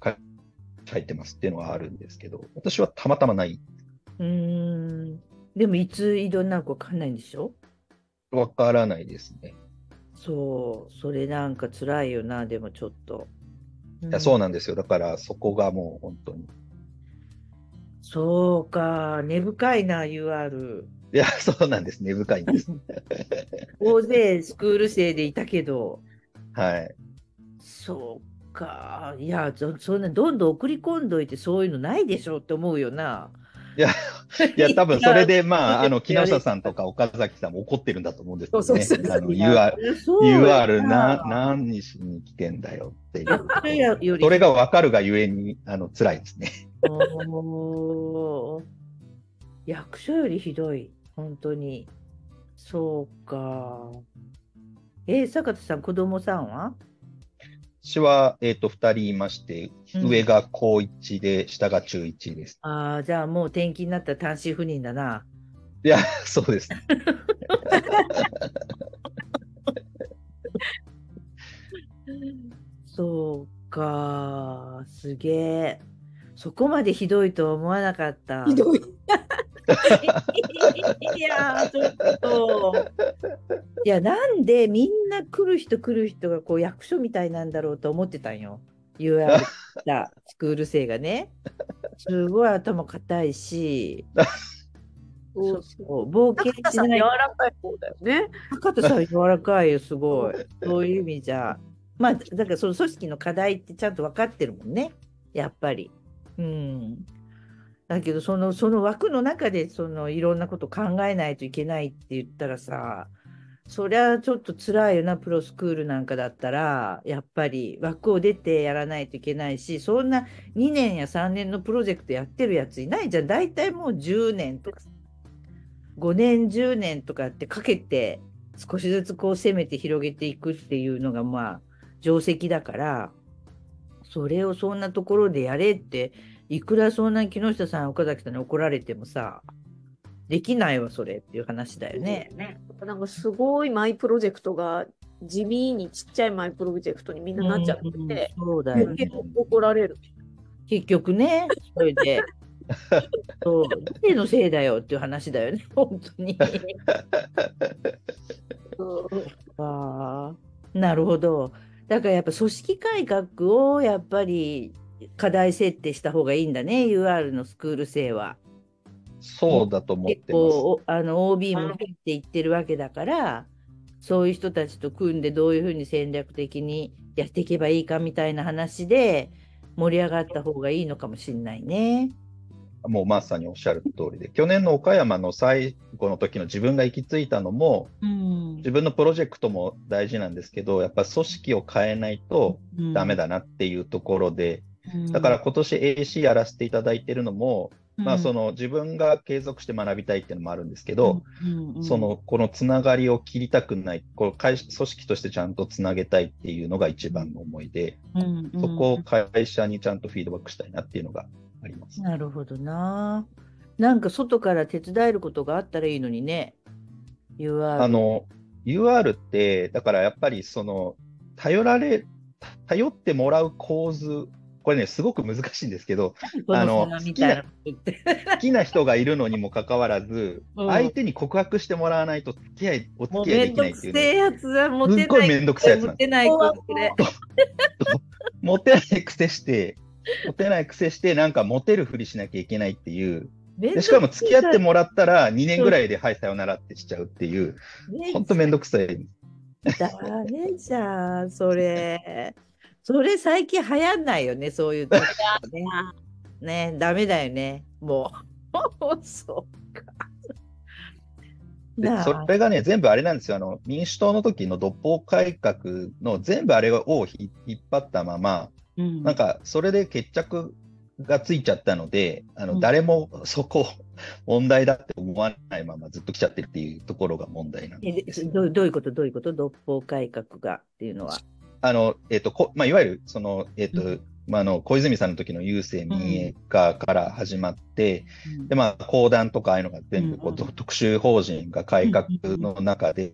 入ってますっていうのはあるんですけど、私はたまたまない。うーん。でも、いつ移動になるかわかんないんでしょ？わからないですね。そう。それなんか辛いよな、でもちょっと。いやそうななんですよ。だからそこがもう本当に。そうか。根深いな、UR。いや、そうなんです。根深いんです。大勢スクール生でいたけど、はい。そうか。いや、そそんな、どんどん送り込んどいて、そういうのないでしょって思うよな。いや、いや、多分それで、まあ、あの、木下さんとか岡崎さんも怒ってるんだと思うんですけどね。あの、*laughs* UR、UR な、な何しに来てんだよっていう。それがわかるがゆえに、あの、辛いですね。役所よりひどい、本当に。そうか。えー、坂田さん、子供さんは？私は、えっと、二人いまして、うん上が高1で、下が中1です。ああ、じゃあもう転勤になったら単身赴任だな。いや、そうですね。*laughs* そうか、すげえ。そこまでひどいとは思わなかった。ひどい。*laughs* いやー、ちょっと。いや、なんでみんな来る人来る人がこう役所みたいなんだろうと思ってたんよ。UR だスクール生がね。すごい頭固いし、そうそう冒険しない。らかい方だよね。高田さん柔らかいよ、すごい。そういう意味じゃ。まあ、だからその組織の課題ってちゃんと分かってるもんね。やっぱり。うん。だけど、その、その枠の中で、その、いろんなこと考えないといけないって言ったらさ、そりゃちょっと辛いよな、プロスクールなんかだったら、やっぱり枠を出てやらないといけないし、そんな2年や3年のプロジェクトやってるやついないじゃん。大体もう10年とか、5年、10年とかってかけて、少しずつこう攻めて広げていくっていうのがまあ定石だから、それをそんなところでやれって、いくらそんな木下さん、岡崎さんに怒られてもさ、できないわ、それっていう話だよね。なんかすごいマイプロジェクトが地味にちっちゃいマイプロジェクトにみんななっちゃってて、うんそうだよね怒られる。結局ね、それで。*laughs* そう、誰のせいだよっていう話だよね、本当に。ああ、なるほど。だからやっぱ組織改革をやっぱり課題設定した方がいいんだね、UR のスクール生は。そうだと思って結ます。構あの OB も入っていってるわけだから、そういう人たちと組んでどういうふうに戦略的にやっていけばいいかみたいな話で盛り上がった方がいいのかもしれないね。もうまさにおっしゃる通りで、去年の岡山の最後の時の自分が行き着いたのも、うん自分のプロジェクトも大事なんですけど、やっぱ組織を変えないとダメだなっていうところで、だから、今年 AC やらせていただいてるのも、まあその自分が継続して学びたいっていうのもあるんですけど、そのこのつながりを切りたくない、こう会組織としてちゃんとつなげたいっていうのが一番の思いで、そこを会社にちゃんとフィードバックしたいなっていうのがあります。なるほどな。なんか外から手伝えることがあったらいいのにね。UR。あの、UR って、だからやっぱりその、頼られ、頼ってもらう構図、これね、すごく難しいんですけど、こあの。好きな人がいるのにもかかわらず、うん相手に告白してもらわないと付き合い、おもう付き合いでめんどくきないっていうね、せえやつはモテない。すっごいめんどくさいやつなんモテない子これ。モテない癖して、モテない癖して、なんかモテるふりしなきゃいけないっていう、でしかも付き合ってもらったら2年ぐらいで、はい、さよならってしちゃうっていう、ほんとめんどくさい。ダメじゃん、それ。それ最近流行んないよね、そういうとこね。*laughs* ね、ダメだよね、もう。*laughs* そうか。それがね、全部あれなんですよ。あの、民主党の時の独法改革の全部あれをひ引っ張ったまま、うんなんか、それで決着がついちゃったので、あの、うん誰もそこ、問題だって思わないままずっと来ちゃってるっていうところが問題なんえでです。どうどういうこと？どういうこと？独法改革がっていうのは。あの、えっ、と、こまあ、いわゆる、その、えっ、と、うまあ、あの、小泉さんの時の郵政民営化から始まって、うん。で、まあ、公団とかああいうのが全部こう、うん特殊法人が改革の中で、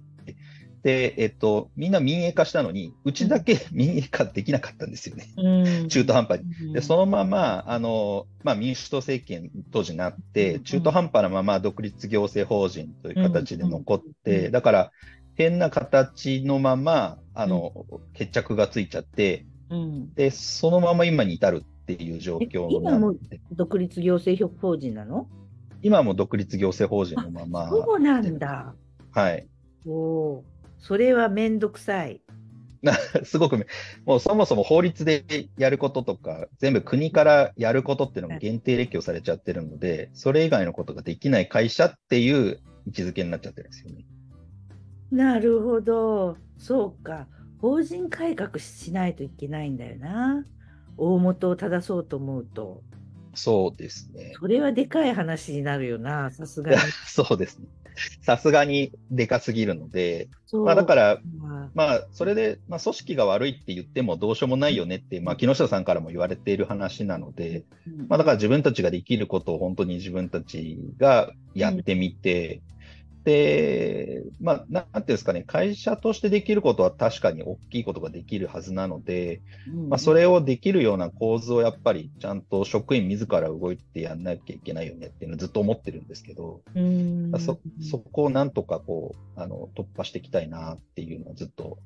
で、えっと、みんな民営化したのに、うちだけ民営化できなかったんですよね。うん。中途半端に。で、そのまま、あの、まあ、民主党政権当時になって、うん中途半端なまま独立行政法人という形で残っうんて、だから、変な形のまま、あの、決着がついちゃって、うんで、そのまま今に至るっていう状況え今もなんで、独立行政法人なの？今も独立行政法人のまま、そうなんだ。はい。おお、それはめんどくさい。すごくめ、もうそもそも法律でやることとか、全部国からやることっていうのも限定列挙されちゃってるので、それ以外のことができない会社っていう位置づけになっちゃってるんですよね。なるほど。そうか。法人改革しないといけないんだよな。大元を正そうと思うと。そうですね。それはでかい話になるよな、さすがに。*laughs* そうですね。さすがにでかすぎるので、まあだから、ままあそれで、まあ組織が悪いって言ってもどうしようもないよねって、まあ木下さんからも言われている話なので、うんまあだから自分たちができることを本当に自分たちがやってみて、で、まあ、なんていうんですかね、会社としてできることは確かに大きいことができるはずなので、うんまあ、それをできるような構図をやっぱりちゃんと職員自ら動いてやんなきゃいけないよねっていうのをずっと思ってるんですけど、うん。そ、そこをなんとかこう、あの、突破していきたいなっていうのをずっと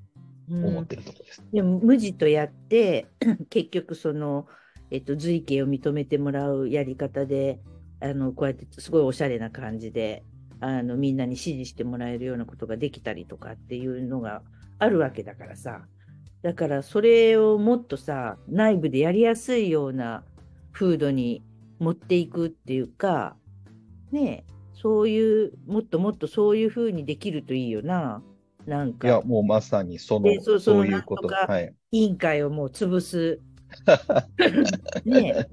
思ってるところです。でも無地とやって *clears throat* 結局その、えっと、随形を認めてもらうやり方であのこうやってすごいおしゃれな感じであのみんなに支持してもらえるようなことができたりとかっていうのがあるわけだからさだからそれをもっとさ内部でやりやすいような風土に持っていくっていうかねえそういうもっともっとそういう風にできるといいよななんかいや、もうまさにそので、そういうこと。委員会をもう潰す。*laughs* ね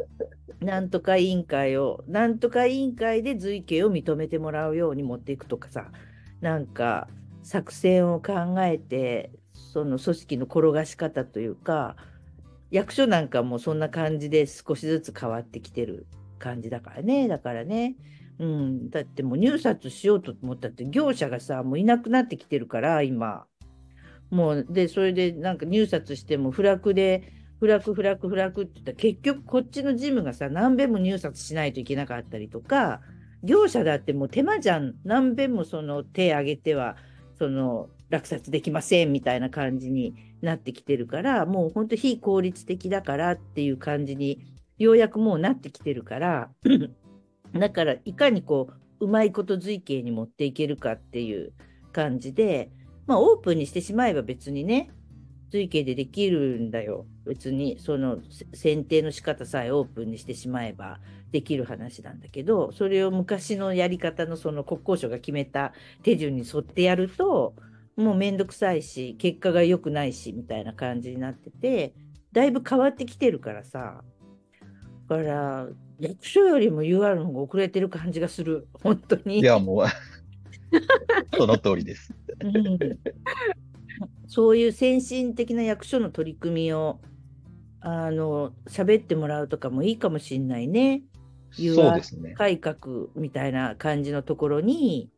えなんとか委員会を、なんとか委員会で随形を認めてもらうように持っていくとかさ、なんか作戦を考えて、その組織の転がし方というか、役所なんかもそんな感じで少しずつ変わってきてる感じだからね、だからね。うん、だってもう入札しようと思ったって業者がさ、もういなくなってきてるから、今。もう、で、それでなんか入札しても、不落で、フラクフラクフラクって言った。ら結局こっちの事務がさ何べんも入札しないといけなかったりとか業者だってもう手間じゃん。何べんもその手挙げてはその落札できませんみたいな感じになってきてるからもう本当非効率的だからっていう感じにようやくもうなってきてるから *clears throat* だからいかにこううまいこと随形に持っていけるかっていう感じでまあオープンにしてしまえば別にね随形でできるんだよ。別にその選定の仕方さえオープンにしてしまえばできる話なんだけどそれを昔のやり方のその国交省が決めた手順に沿ってやるともうめんどくさいし結果が良くないしみたいな感じになっててだいぶ変わってきてるからさ。だから役所よりも UR の方が遅れてる感じがする。本当に。いや、もう、*laughs* その通りです。うんそういう先進的な役所の取り組みをあの喋ってもらうとかもいいかもしんないね。そうですね。改革みたいな感じのところに、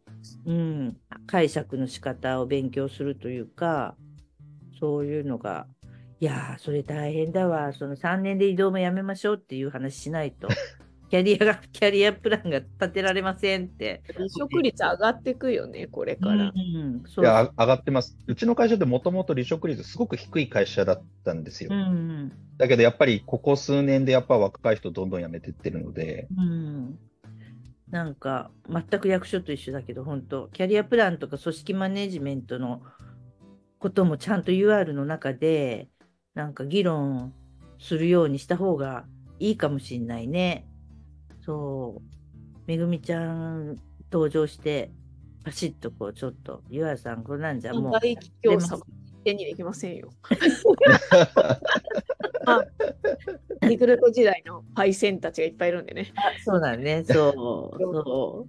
うん、解釈の仕方を勉強するというかそういうのがいやーそれ大変だわその3年で移動もやめましょうっていう話しないと *laughs* キャリアが *laughs* キャリアプランが立てられませんって。離職率上がってくよね、これから。うん、そういや、上がってます。うちの会社ってもともと離職率すごく低い会社だったんですよ。うんだけどやっぱりここ数年でやっぱ若い人どんどん辞めてってるので、うん、なんか全く役所と一緒だけど本当キャリアプランとか組織マネジメントのこともちゃんと UR の中でなんか議論するようにした方がいいかもしんないね。そうめぐみちゃん登場してパシッとこうちょっと UR さんこれなんじゃもう大企業様手にできませんよ。*laughs* あリクルート時代のパイセンたちがいっぱいいるんでね。そうだね、そう。そ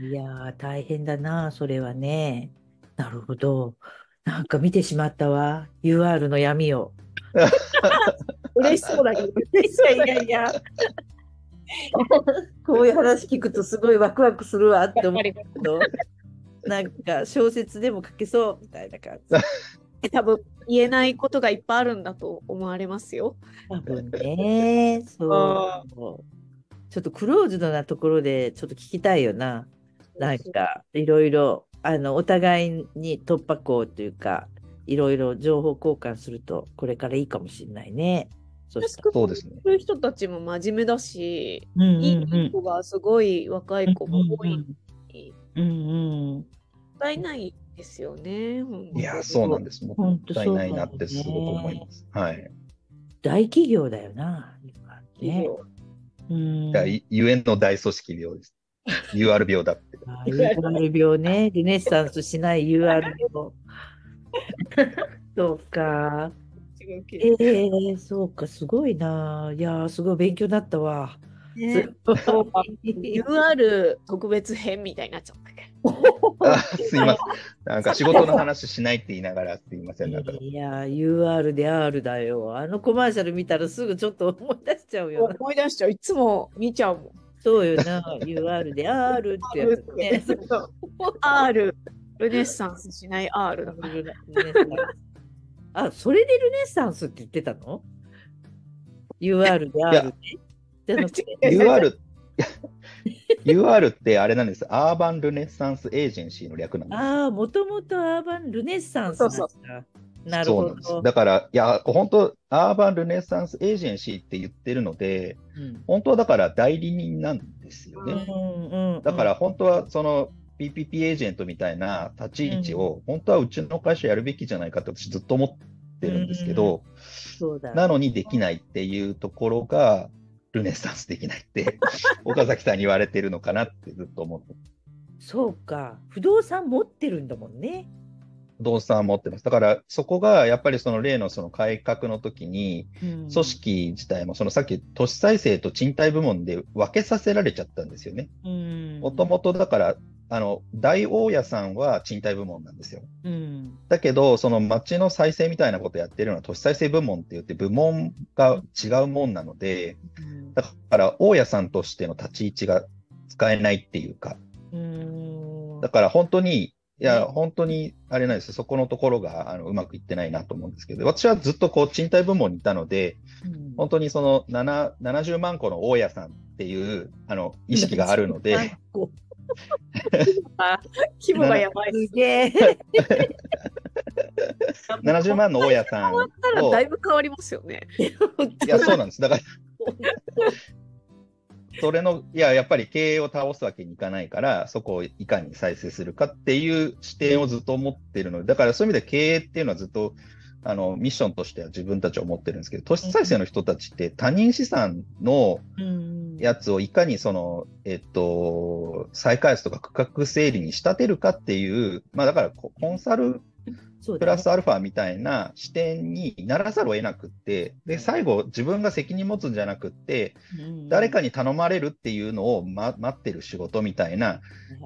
ういやー、大変だな、それはね。なるほど。なんか見てしまったわ、UR の闇を。*laughs* 嬉しそうだけど。*laughs* いやいやいや。*laughs* こういう話聞くとすごいワクワクするわって思うけど、なんか小説でも書けそうみたいな感じ。*laughs* 多分言えないことがいっぱいあるんだと思われますよ。多分ね、そう。ちょっとクローズドなところでちょっと聞きたいよな。なんかいろいろあのお互いに突破口というかいろいろ情報交換するとこれからいいかもしれないね。そうですね。そういう人たちも真面目だし、うんうんいい子がすごい若い子も多いのに、うんうんもったいないですよね。いや、そうなんです。もったいないなってすごく思います。はい。大企業だよな。ね、うんゆえの大組織病です。UR 病だって。あ UR 病ね、*laughs* ルネッサンスしない UR 病。*laughs* そうか。えどえそうか、すごいな。いやー、すごい勉強になったわ。ね UR *laughs* 特別編みたいになっちゃったけあ *laughs* すいません。なんか仕事の話しないって言いながらすいません。なんかいやー、UR で R だよ。あのコマーシャル見たらすぐちょっと思い出しちゃうど。よな。思い出しちゃう。いつも見ちゃうもん。そうよな。UR で R ってやつね。*laughs* R、ルネッサンスしない R だから。あ、それでルネッサンスって言ってたの ?UR で R ね。じゃなくて UR、UR *laughs* ってあれなんです。アーバンルネッサンスエージェンシーの略なんです。ああ、もともとアーバンルネッサンスなんだ。そうなるほそうなんです。ど。だから、いや、本当、アーバンルネッサンスエージェンシーって言ってるので、うん本当はだから代理人なんですようね。んうんだから本当はその PPP エージェントみたいな立ち位置を本当はうちの会社やるべきじゃないかって私ずっと思ってるんですけど、そうだ。なのにできないっていうところが、ルネッサンスできないって、*laughs* 岡崎さんに言われてるのかなってずっと思って、そうか。不動産持ってるんだもんね。不動産持ってます。だからそこがやっぱりその例のその改革の時に、うん組織自体もそのさっき都市再生と賃貸部門で分けさせられちゃったんですよね。うんもともとだから、あの、大大家さんは賃貸部門なんですよ。うん。だけど、その町の再生みたいなことやってるのは都市再生部門って言って部門が違うもんなので、うん。だから大家さんとしての立ち位置が使えないっていうか、うん。だから本当にいや、本当にあれなんですよ。そこのところがあのうまくいってないなと思うんですけど、私はずっとこう賃貸部門にいたので、うん。本当にその7 70万個の大家さんっていうあの意識があるので、こ規模がやばいす。げえ。70万の大家さん変わったらを、だいぶ変わりますよね。いや、そうなんです。だから、*laughs* それの、いや、やっぱり経営を倒すわけにいかないから、そこをいかに再生するかっていう視点をずっと持ってるので、だからそういう意味で経営っていうのはずっと、あの、ミッションとしては自分たちは思ってるんですけど、都市再生の人たちって他人資産のうんやつをいかにその、えっと、再開発とか区画整理に仕立てるかっていう、まあだからコンサルプラスアルファみたいな視点にならざるを得なくって、で、最後自分が責任持つんじゃなくって、誰かに頼まれるっていうのを、ま、待ってる仕事みたいな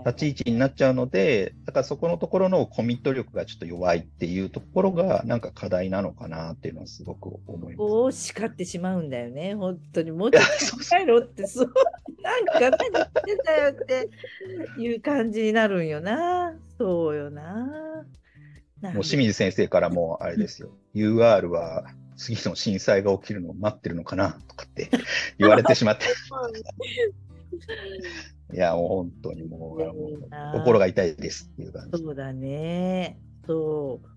立ち位置になっちゃうので、だからそこのところのコミット力がちょっと弱いっていうところがなんか課題なのかなっていうのはすごく思います。こう叱ってしまうんだよね。本当にもうちょっと考えろって、そう、なんか何言ってんだよっていう感じになるんよな。そうよな。もう清水先生からもあれですよ、UR は次の震災が起きるのを待ってるのかなとかって *laughs* 言われてしまって、*laughs* いや、もう本当にもう、心が痛いですっていう感じ。そうだね。そう。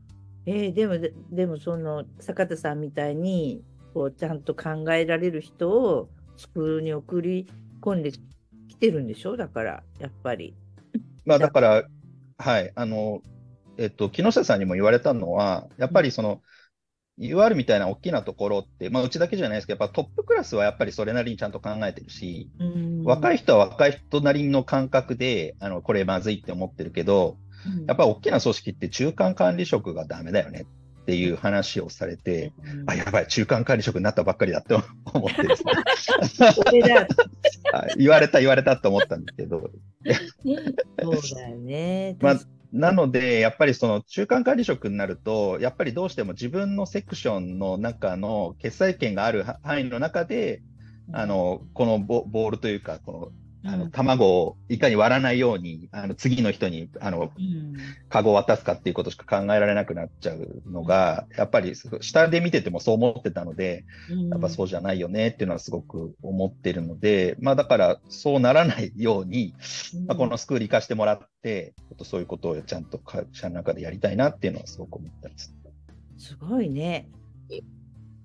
えーでも、ででもその坂田さんみたいにこうちゃんと考えられる人をスクールに送り込んできてるんでしょ？だから、やっぱり。まあだから、はい、あの、えっと、木下さんにも言われたのは、やっぱりその、UR みたいな大きなところって、まあうちだけじゃないですけど、やっぱトップクラスはやっぱりそれなりにちゃんと考えてるし、若い、い人は若い人なりの感覚で、あの、これまずいって思ってるけど、やっぱり大きな組織って中間管理職がダメだよねっていう話をされて、うん。あ、やばい、中間管理職になったばっかりだって *laughs* 思ってですね。*laughs* 言われた言われたと思ったんですけど、*laughs* そうだよね。まあなので、やっぱりその中間管理職になると、やっぱりどうしても自分のセクションの中の決裁権がある範囲の中で、あ、の、このボボールというか、この、あの、卵をいかに割らないように、あの、次の人に、あの、うんカゴを渡すかっていうことしか考えられなくなっちゃうのが、やっぱり下で見ててもそう思ってたので、やっぱそうじゃないよねっていうのはすごく思ってるので、まあだからそうならないように、まあ、このスクール行かしてもらって、ちょっとそういうことをちゃんと会社の中でやりたいなっていうのはすごく思ってます。すごいね。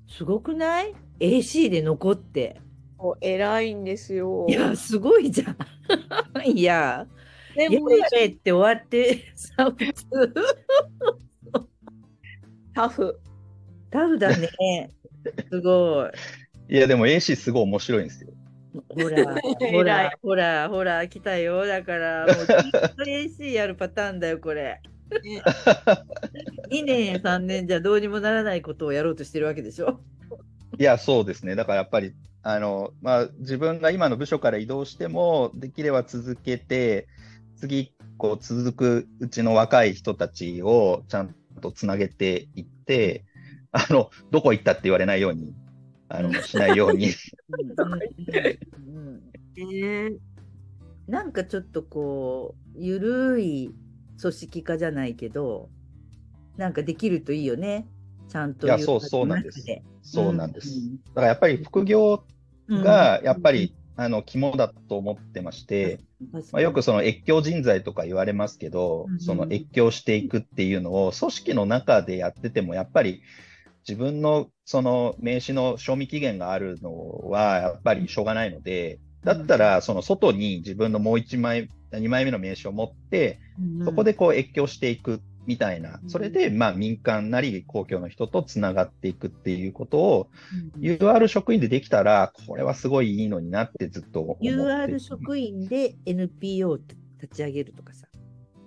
すごくない ?AC で残って。もう偉いんですよ。いや、すごいじゃん。*laughs* いや、やでもれって終わってさ、普通。タフ。タフだね。すごい。いや、でも AC すごい面白いんですよ。ほら、*laughs* ほら、ほら、ほら、来たよ。だから、もうずっと AC やるパターンだよ、これ。*laughs* 2年、3年じゃどうにもならないことをやろうとしてるわけでしょ。いや、そうですね。だからやっぱり、あの、まあ、自分が今の部署から移動しても、できれば続けて、次、こう、続くうちの若い人たちをちゃんとつなげていって、あの、どこ行ったって言われないように、あの、しないように。*laughs* うんうんうんねなんかちょっとこう、ゆるい組織化じゃないけど、なんかできるといいよね。ちゃんといや言そうそうなんです中そうなんです。うん。だからやっぱり副業うん。が、やっぱり、あの、肝だと思ってまして、まあ、よくその越境人材とか言われますけどうん、その越境していくっていうのを組織の中でやってても、やっぱり自分のその名刺の賞味期限があるのはやっぱりしょうがないので、だったらその外に自分のもう1枚、2枚目の名刺を持って、うん。そこでこう越境していくみたいなう、んそれでまあ民間なり公共の人とつながっていくっていうことを、うん UR 職員でできたら、これはすごいいいのになってずっと思ってて UR 職員で NPO 立ち上げるとかさ。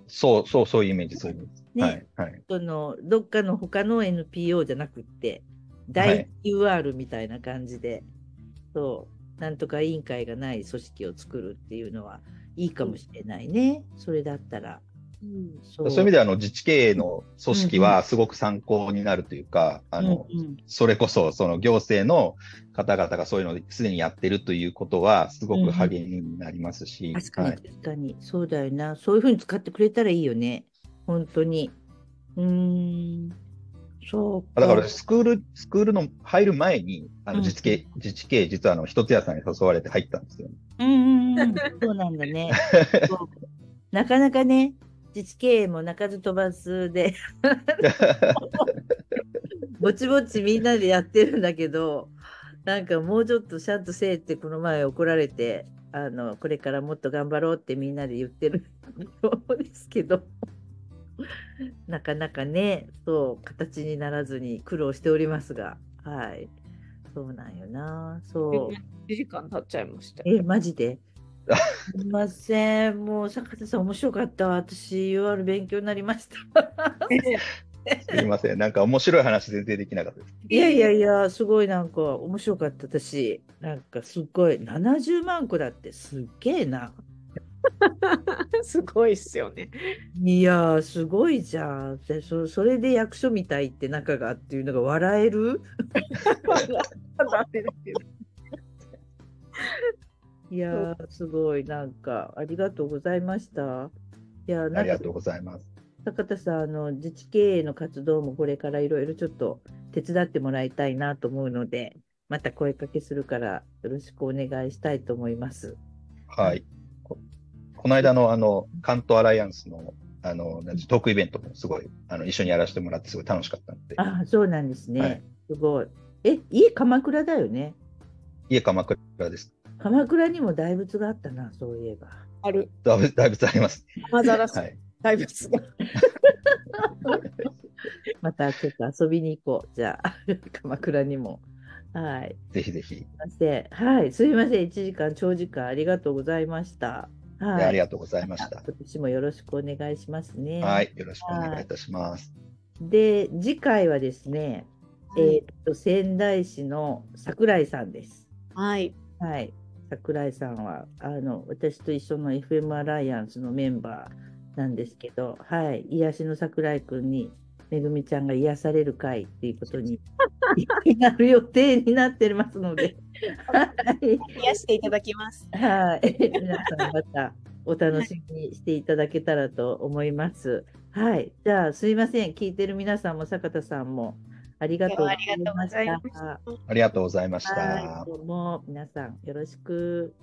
そう、そう、そういうイメージ、そういうイメージ。ね、はい、はい。そのどっかの他の NPO じゃなくって、は大い UR みたいな感じで、そう、なんとか委員会がない組織を作るっていうのはいいかもしれないね。それだったら。うんそそういう意味では、あの、自治経営の組織はすごく参考になるというか、あの、うんうんそれこそ、その行政の方々がそういうのをすでにやってるということは、すごく励みになりますし、確かにはい。確かに、そうだよな。そういうふうに使ってくれたらいいよね。本当に。うーん。そうか。だからスクール、スクールの入る前に、あうんの自治系、自治系、実はあの、一つ屋さんに誘われて入ったんですよ。うんうんうん。そうなんだね。なかなかね、自治経営も鳴かず飛ばずで、*laughs* ぼちぼちみんなでやってるんだけど、なんかもうちょっとちゃんとせえってこの前怒られて、あの、これからもっと頑張ろうってみんなで言ってるようですけど、なかなかね、そう、形にならずに苦労しておりますが、はい。そうなんよな。そう。1時間経っちゃいました。え、マジで？すみません。もう、坂田さん面白かったわ。私、UR 勉強になりました。*laughs* すいません。なんか面白い話全然できなかったです。いやいやいや、すごいなんか面白かった。私、なんかすっごい、70万個だってすっげえな。*laughs* すごいっすよね。いやー、すごいじゃん。でそそれで役所みたいって仲がっていうのが笑える？いやー、すごい、なんか、ありがとうございました。いやありがとうございます。坂田さん、あの自治経営の活動もこれからいろいろちょっと手伝ってもらいたいなと思うので、また声かけするからよろしくお願いしたいと思います。はい。ここの間の、あの、関東アライアンスの、あの、トークイベントもすごい、あの、一緒にやらせてもらってすごい楽しかったので、ああ、そうなんですね。はいすごい。え、家鎌倉だよね？家鎌倉です。鎌倉にも大仏があったな、そういえば。ある。だいぶだいぶあります。雨ざらしはい。大仏が。*laughs* またちょっと遊びに行こう。じゃあ、*laughs* 鎌倉にも。はい。ぜひぜひ。すいません。はい。すいません。1時間、長時間ありがとうございました。はい。ありがとうございました。今年もよろしくお願いしますね。はい。よろしくお願いいたします。で、次回はですね、えーっと、仙台市の桜井さんです。はい。はい。桜井さんは、あの、私と一緒の FM アライアンスのメンバーなんですけど、はい。癒しの桜井くんに、めぐみちゃんが癒される会っていうことに *laughs* なる予定になってますので、はい。癒していただきます。はい。皆さんまたお楽しみにしていただけたらと思います。はい。じゃあ、すいません。聞いてる皆さんも坂田さんもありがとうございました。ありがとうございましたありがとうございました。はい。どうも皆さんよろしく。